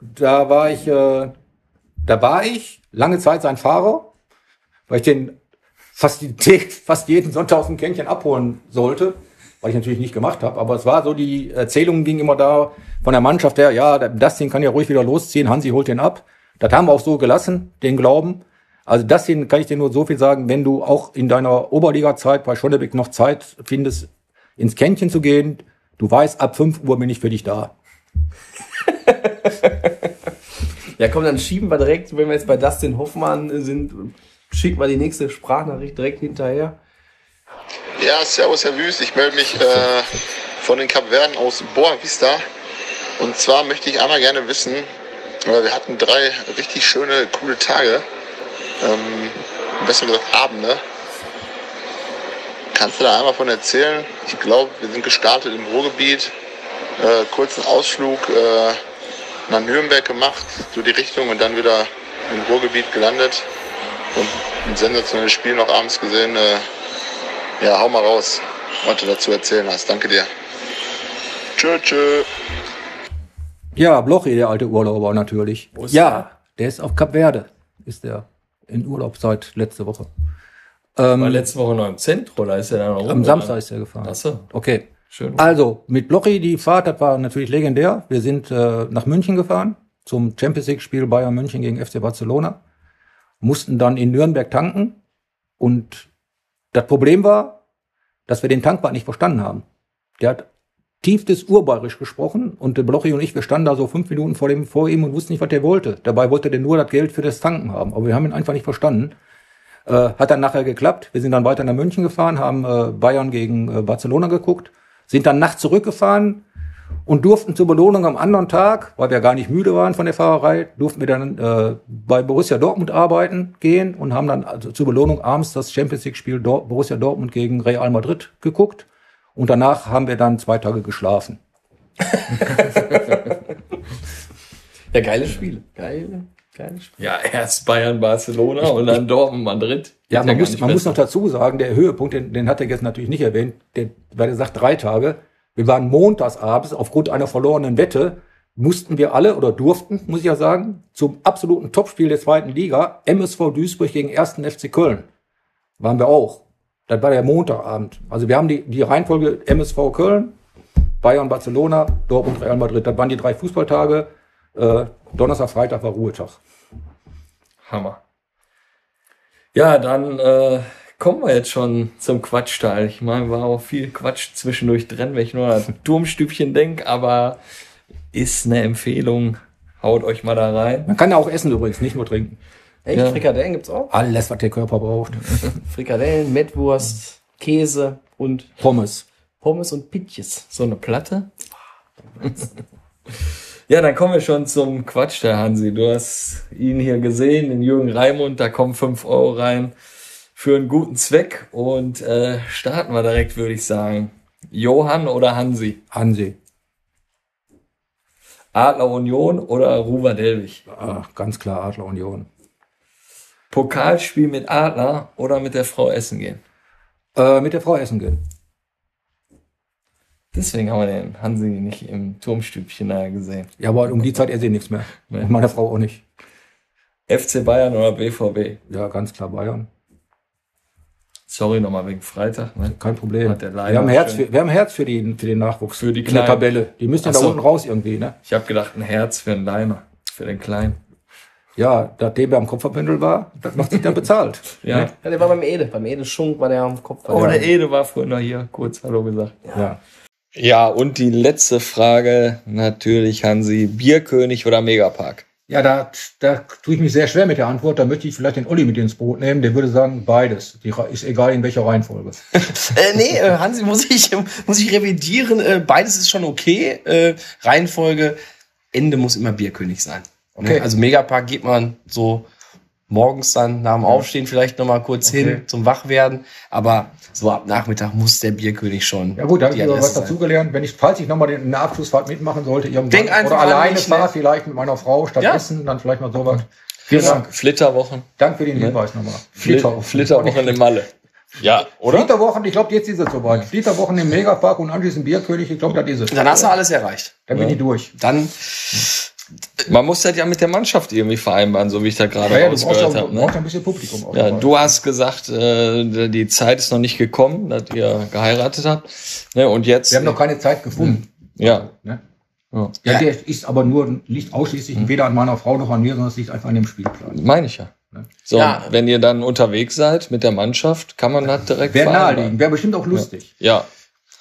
Da war ich, äh, da war ich lange Zeit sein Fahrer, weil ich den fast, fast jeden Sonntag aus dem Kännchen abholen sollte, was ich natürlich nicht gemacht habe. Aber es war so, die Erzählung ging immer da von der Mannschaft her, ja, Dustin kann ja ruhig wieder losziehen, Hansi holt den ab. Das haben wir auch so gelassen, den Glauben. Also das hier kann ich dir nur so viel sagen, wenn du auch in deiner Oberliga-Zeit bei Schonnebeck noch Zeit findest, ins Kännchen zu gehen, du weißt, ab 5 Uhr bin ich für dich da. ja, komm, dann schieben wir direkt, wenn wir jetzt bei Dustin Hoffmann sind, schicken wir die nächste Sprachnachricht direkt hinterher. Ja, servus Herr Wüst, ich melde mich äh, von den Kapverden aus Boa Vista. Und zwar möchte ich einmal gerne wissen, äh, wir hatten drei richtig schöne, coole Tage. Ähm, besser gesagt Abende. Kannst du da einmal von erzählen? Ich glaube, wir sind gestartet im Ruhrgebiet, äh, kurzen Ausflug äh, nach Nürnberg gemacht, so die Richtung und dann wieder im Ruhrgebiet gelandet und ein sensationelles Spiel noch abends gesehen. Äh, ja, hau mal raus, was du dazu erzählen hast. Danke dir. Tschö, tschö. Ja, Blochi, der alte Urlauber natürlich. Ja, der ist auf Kap Verde, ist der in Urlaub seit letzte Woche. Ähm, War letzte Woche noch im Zentrum, da ist er dann noch Am Samstag ist er gefahren. Ach so. Okay. Schön. Also, mit Blochi, die Fahrt, das war natürlich legendär. Wir sind äh, nach München gefahren zum Champions League-Spiel Bayern München gegen FC Barcelona. Mussten dann in Nürnberg tanken. Und das Problem war, dass wir den Tankwart nicht verstanden haben. Der hat tiefstes Urbayerisch gesprochen und der Blochi und ich, wir standen da so fünf Minuten vor, dem, vor ihm und wussten nicht, was der wollte. Dabei wollte der nur das Geld für das Tanken haben. Aber wir haben ihn einfach nicht verstanden. Äh, hat dann nachher geklappt. Wir sind dann weiter nach München gefahren, haben äh, Bayern gegen äh, Barcelona geguckt, sind dann nachts zurückgefahren und durften zur Belohnung am anderen Tag, weil wir gar nicht müde waren von der Fahrerei, durften wir dann äh, bei Borussia Dortmund arbeiten gehen und haben dann also zur Belohnung abends das Champions League Spiel Dor Borussia Dortmund gegen Real Madrid geguckt und danach haben wir dann zwei Tage geschlafen. ja, geile Spiele. Geile, geile Spiele. Ja, erst Bayern, Barcelona und dann Dortmund, Madrid. Ja, man, muss, man muss noch dazu sagen, der Höhepunkt, den, den hat er jetzt natürlich nicht erwähnt, der, weil er sagt drei Tage. Wir waren montagsabends aufgrund einer verlorenen Wette, mussten wir alle oder durften, muss ich ja sagen, zum absoluten Topspiel der zweiten Liga, MSV Duisburg gegen 1. FC Köln. Waren wir auch. Das war der Montagabend. Also wir haben die, die Reihenfolge MSV Köln, Bayern, Barcelona, Dortmund, Real Madrid. Das waren die drei Fußballtage. Äh, Donnerstag, Freitag war Ruhetag. Hammer. Ja, dann äh, kommen wir jetzt schon zum Quatschteil. Ich meine, war auch viel Quatsch zwischendurch drin, wenn ich nur an Turmstübchen denke, aber ist eine Empfehlung. Haut euch mal da rein. Man kann ja auch essen übrigens, nicht nur trinken. Echt? Ja. Frikadellen gibt's auch? Alles, was der Körper braucht. Frikadellen, Mettwurst, Käse und Pommes. Pommes und Pitjes. So eine Platte? ja, dann kommen wir schon zum Quatsch, der Hansi. Du hast ihn hier gesehen, den Jürgen Raimund, da kommen fünf Euro rein für einen guten Zweck und äh, starten wir direkt, würde ich sagen. Johann oder Hansi? Hansi. Adler Union oder Ruwer Delwig? Ach, ganz klar Adler Union. Pokalspiel mit Adler oder mit der Frau essen gehen? Äh, mit der Frau essen gehen. Deswegen haben wir den Hansi nicht im Turmstübchen da gesehen. Ja, aber um die Zeit er sie nichts mehr. Nee. Und meine Frau auch nicht. FC Bayern oder BVB? Ja, ganz klar Bayern. Sorry nochmal wegen Freitag. Ne? Kein Problem. wir, haben Herz für, wir haben Herz für, die, für den Nachwuchs. Für die in der Tabelle. Die müssen ja da unten raus irgendwie. Ne? Ich habe gedacht, ein Herz für einen Liner. Für den Kleinen. Ja, nachdem er am Kopfverbündel war, das macht sich dann bezahlt. ja. ja, der war beim Ede. Beim Ede Schunk war der am Kopf. Oh, der Ede war vorhin noch hier. Kurz Hallo gesagt. Ja. Ja, und die letzte Frage natürlich, Hansi. Bierkönig oder Megapark? Ja, da, da tue ich mich sehr schwer mit der Antwort. Da möchte ich vielleicht den Olli mit ins Boot nehmen. Der würde sagen, beides. Die, ist egal in welcher Reihenfolge. äh, nee, äh, Hansi, muss ich, muss ich revidieren. Äh, beides ist schon okay. Äh, Reihenfolge, Ende muss immer Bierkönig sein. Okay. Also Megapark geht man so morgens dann nach dem Aufstehen vielleicht noch mal kurz okay. hin zum Wachwerden. Aber so ab Nachmittag muss der Bierkönig schon. Ja gut, da habe ich was dazugelernt. Wenn ich, falls ich noch mal eine Abschlussfahrt mitmachen sollte, irgendwann Denk einfach oder alleine fahre, vielleicht mit meiner Frau statt ja. Essen, dann vielleicht mal sowas. Vielen Dank. Flitterwochen. Danke für den Hinweis nochmal. Flitterwochen. Flitterwochen in Malle. Ja, oder? Flitterwochen, ich glaube, jetzt ist es soweit. Flitterwochen im Megapark und anschließend Bierkönig, ich glaube, das ist es. Dann hast du alles erreicht. Dann bin ich durch. Dann man muss das ja mit der Mannschaft irgendwie vereinbaren, so wie ich da gerade ja, ausgehört habe. Ne? ein bisschen Publikum ja, du hast gesagt, äh, die Zeit ist noch nicht gekommen, dass ihr geheiratet habt. Ne? Und jetzt. Wir haben noch keine Zeit gefunden. Ja. Ne? Ja. ja, der ist aber nur, liegt ausschließlich hm. weder an meiner Frau noch an mir, sondern es liegt einfach an dem Spielplan. Meine ich ja. Ne? So, ja. wenn ihr dann unterwegs seid mit der Mannschaft, kann man das direkt Wäre naheliegend, wäre bestimmt auch lustig. Ja.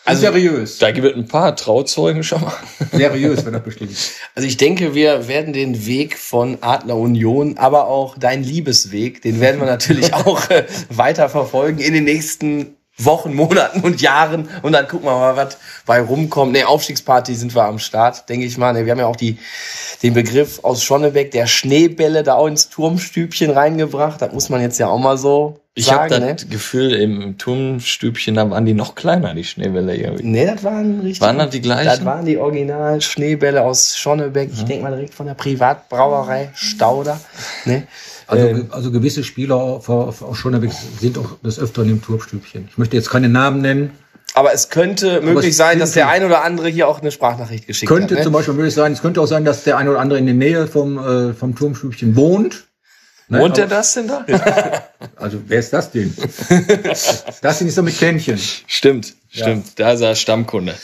Also, seriös. Da gibt es ein paar Trauzeugen schon mal. Seriös, wenn das bestimmt. Also ich denke, wir werden den Weg von Adler Union, aber auch dein Liebesweg, den werden wir natürlich auch äh, weiter verfolgen in den nächsten Wochen, Monaten und Jahren und dann gucken wir mal, was bei rumkommt. Ne, Aufstiegsparty sind wir am Start, denke ich mal. Ne, wir haben ja auch die, den Begriff aus Schonnebeck der Schneebälle da auch ins Turmstübchen reingebracht. Das muss man jetzt ja auch mal so ich habe das ne? Gefühl, im Turmstübchen, da waren die noch kleiner, die Schneebälle irgendwie. Nee, das waren richtig. Waren das die gleichen? Das waren die original Schneebälle aus Schonnebeck. Ich mhm. denke mal direkt von der Privatbrauerei Stauder. Ne? Also, ähm, also gewisse Spieler aus Schonnebeck sind auch des Öfteren im Turmstübchen. Ich möchte jetzt keine Namen nennen. Aber es könnte Aber möglich es sein, dass der ein oder andere hier auch eine Sprachnachricht geschickt könnte hat. Könnte ne? zum Beispiel möglich sein, es könnte auch sein, dass der ein oder andere in der Nähe vom, äh, vom Turmstübchen wohnt Ne? Wohnt der das denn da? also wer ist das denn? das sind nicht so mit Kännchen. Stimmt, stimmt. Ja. Da ist er Stammkunde.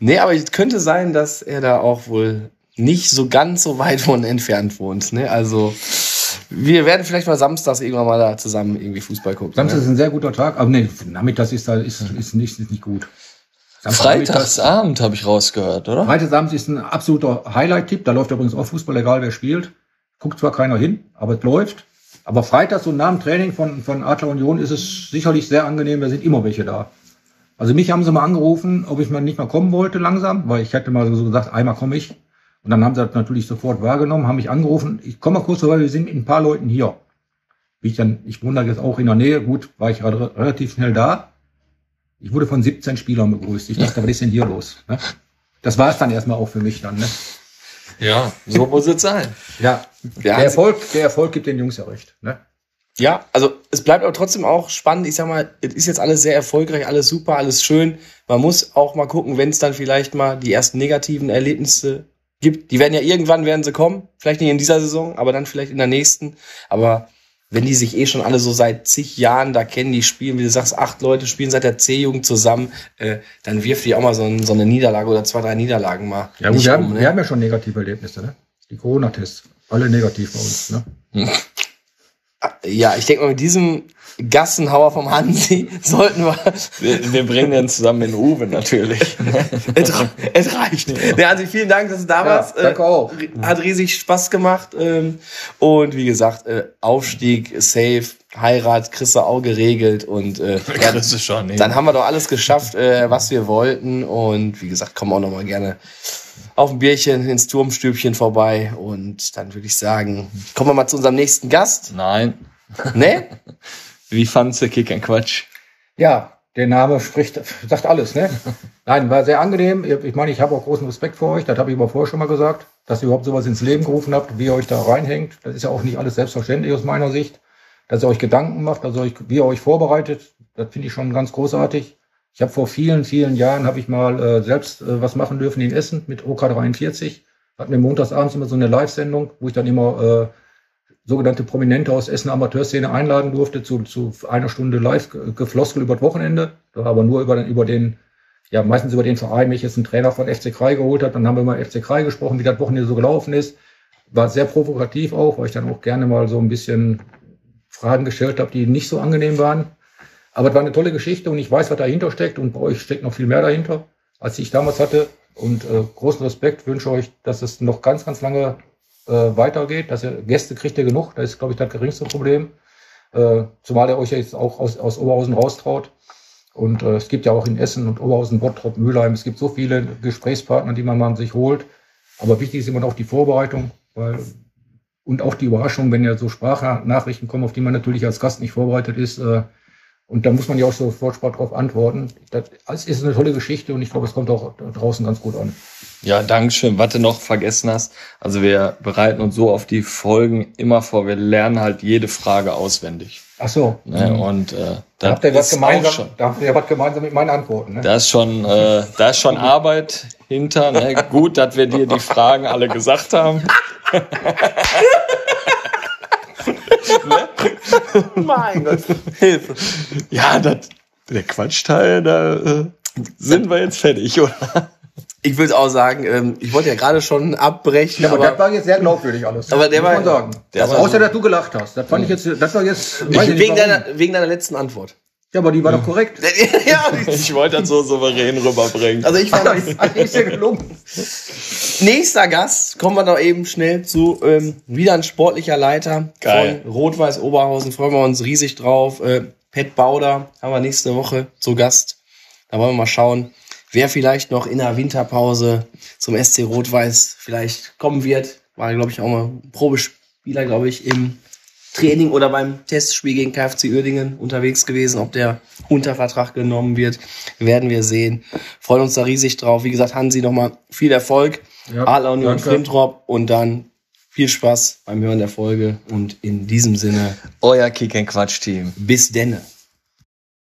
Nee, aber es könnte sein, dass er da auch wohl nicht so ganz so weit von entfernt wohnt. Ne? Also wir werden vielleicht mal samstags irgendwann mal da zusammen irgendwie Fußball gucken. Samstag ne? ist ein sehr guter Tag, aber nee, nachmittags ist, da, ist, ist, nicht, ist nicht gut. Freitagsabend habe ich rausgehört, oder? Freitagsabend ist ein absoluter Highlight-Tipp. Da läuft übrigens auch Fußball, egal wer spielt. Guckt zwar keiner hin, aber es läuft. Aber freitags und nach dem Training von, von Adler Union ist es sicherlich sehr angenehm. Da sind immer welche da. Also mich haben sie mal angerufen, ob ich mal nicht mal kommen wollte langsam, weil ich hätte mal so gesagt, einmal komme ich. Und dann haben sie das natürlich sofort wahrgenommen, haben mich angerufen. Ich komme mal kurz vorbei, wir sind mit ein paar Leuten hier. Wie ich dann, ich wohne da jetzt auch in der Nähe, gut, war ich relativ schnell da. Ich wurde von 17 Spielern begrüßt. Ich dachte, was ist denn hier los? Ne? Das war es dann erstmal auch für mich dann. Ne? Ja, so muss es sein. Ja, der Erfolg, der Erfolg gibt den Jungs ja recht. Ne? Ja, also es bleibt aber trotzdem auch spannend. Ich sag mal, es ist jetzt alles sehr erfolgreich, alles super, alles schön. Man muss auch mal gucken, wenn es dann vielleicht mal die ersten negativen Erlebnisse gibt. Die werden ja irgendwann werden sie kommen, vielleicht nicht in dieser Saison, aber dann vielleicht in der nächsten. Aber wenn die sich eh schon alle so seit zig Jahren da kennen, die spielen, wie du sagst, acht Leute spielen seit der C-Jugend zusammen, äh, dann wirft die auch mal so, ein, so, eine Niederlage oder zwei, drei Niederlagen mal. Ja, gut, wir, um, haben, ne? wir haben ja schon negative Erlebnisse, ne? Die Corona-Tests. Alle negativ bei uns, ne? Ja, ich denke mal, mit diesem Gassenhauer vom Hansi sollten wir. Wir, wir bringen den zusammen in Uwe natürlich. es, es, reicht. Ja. Der Hansi, vielen Dank, dass du da warst. Ja, danke äh, auch. Hat riesig Spaß gemacht. Ähm, und wie gesagt, äh, Aufstieg, safe, Heirat, du auch geregelt. Und äh, ist schon, nee. dann haben wir doch alles geschafft, äh, was wir wollten. Und wie gesagt, kommen auch noch mal gerne auf ein Bierchen ins Turmstübchen vorbei. Und dann würde ich sagen, kommen wir mal zu unserem nächsten Gast. Nein. Ne? Wie fandst du Kick Quatsch? Ja, der Name spricht, sagt alles, ne? Nein, war sehr angenehm. Ich meine, ich habe auch großen Respekt vor euch. Das habe ich aber vorher schon mal gesagt, dass ihr überhaupt sowas ins Leben gerufen habt, wie ihr euch da reinhängt. Das ist ja auch nicht alles selbstverständlich aus meiner Sicht. Dass ihr euch Gedanken macht, dass ihr euch, wie ihr euch vorbereitet, das finde ich schon ganz großartig. Ich habe vor vielen, vielen Jahren habe ich mal äh, selbst äh, was machen dürfen in Essen mit OK43. Hatten wir montagsabends immer so eine Live-Sendung, wo ich dann immer äh, sogenannte Prominente aus Essen Amateurszene einladen durfte zu, zu einer Stunde live gefloskel über das Wochenende. Aber nur über den, über den, ja, meistens über den Verein, mich jetzt ein Trainer von FC Krei geholt hat. Dann haben wir mal FC Krei gesprochen, wie das Wochenende so gelaufen ist. War sehr provokativ auch, weil ich dann auch gerne mal so ein bisschen Fragen gestellt habe, die nicht so angenehm waren. Aber es war eine tolle Geschichte und ich weiß, was dahinter steckt und bei euch steckt noch viel mehr dahinter, als ich damals hatte. Und äh, großen Respekt wünsche euch, dass es noch ganz, ganz lange äh, weitergeht. Dass ihr Gäste kriegt ihr genug, das ist, glaube ich, das geringste Problem. Äh, zumal er euch ja jetzt auch aus, aus Oberhausen raustraut. Und äh, es gibt ja auch in Essen und Oberhausen, Bottrop, Mülheim, es gibt so viele Gesprächspartner, die man mal sich holt. Aber wichtig ist immer noch die Vorbereitung, weil und auch die Überraschung, wenn ja so Sprachnachrichten kommen, auf die man natürlich als Gast nicht vorbereitet ist. Äh, und da muss man ja auch sofort darauf antworten. Das ist eine tolle Geschichte und ich glaube, es kommt auch draußen ganz gut an. Ja, Dankeschön. Was du noch vergessen hast, also wir bereiten uns so auf die Folgen immer vor. Wir lernen halt jede Frage auswendig. Ach so. Ne? Mhm. Und äh, da habt ihr was gemeinsam, da habt ihr was gemeinsam mit meinen Antworten. Ne? Da ist schon, äh, da ist schon Arbeit hinter. Ne? Gut, dass wir dir die Fragen alle gesagt haben. mein Gott, Hilfe. Ja, das, der Quatschteil, da äh, sind wir jetzt fertig, oder? Ich würde auch sagen, ähm, ich wollte ja gerade schon abbrechen. Ja, aber, aber das war jetzt sehr glaubwürdig alles. Aber der war, sagen. Der aber außer dass du gelacht hast. Das fand ich jetzt, das war jetzt. Ich, wegen, deiner, wegen deiner letzten Antwort. Ja, aber die war doch korrekt. ja, ich wollte das so souverän rüberbringen. Also ich fand das ist ja gelungen. Nächster Gast, kommen wir doch eben schnell zu ähm, wieder ein sportlicher Leiter Geil. von Rot-Weiß Oberhausen. Freuen wir uns riesig drauf. Äh, Pet Bauder haben wir nächste Woche zu Gast. Da wollen wir mal schauen, wer vielleicht noch in der Winterpause zum SC Rot-Weiß vielleicht kommen wird. War, glaube ich, auch mal Probespieler, glaube ich, im Training oder beim Testspiel gegen KfC Uerdingen unterwegs gewesen. Ob der unter Vertrag genommen wird, werden wir sehen. Freuen uns da riesig drauf. Wie gesagt, Hansi, nochmal viel Erfolg. Ja, Adler und Flintrop und dann viel Spaß beim Hören der Folge und in diesem Sinne euer Kick Quatsch Team. Bis denne.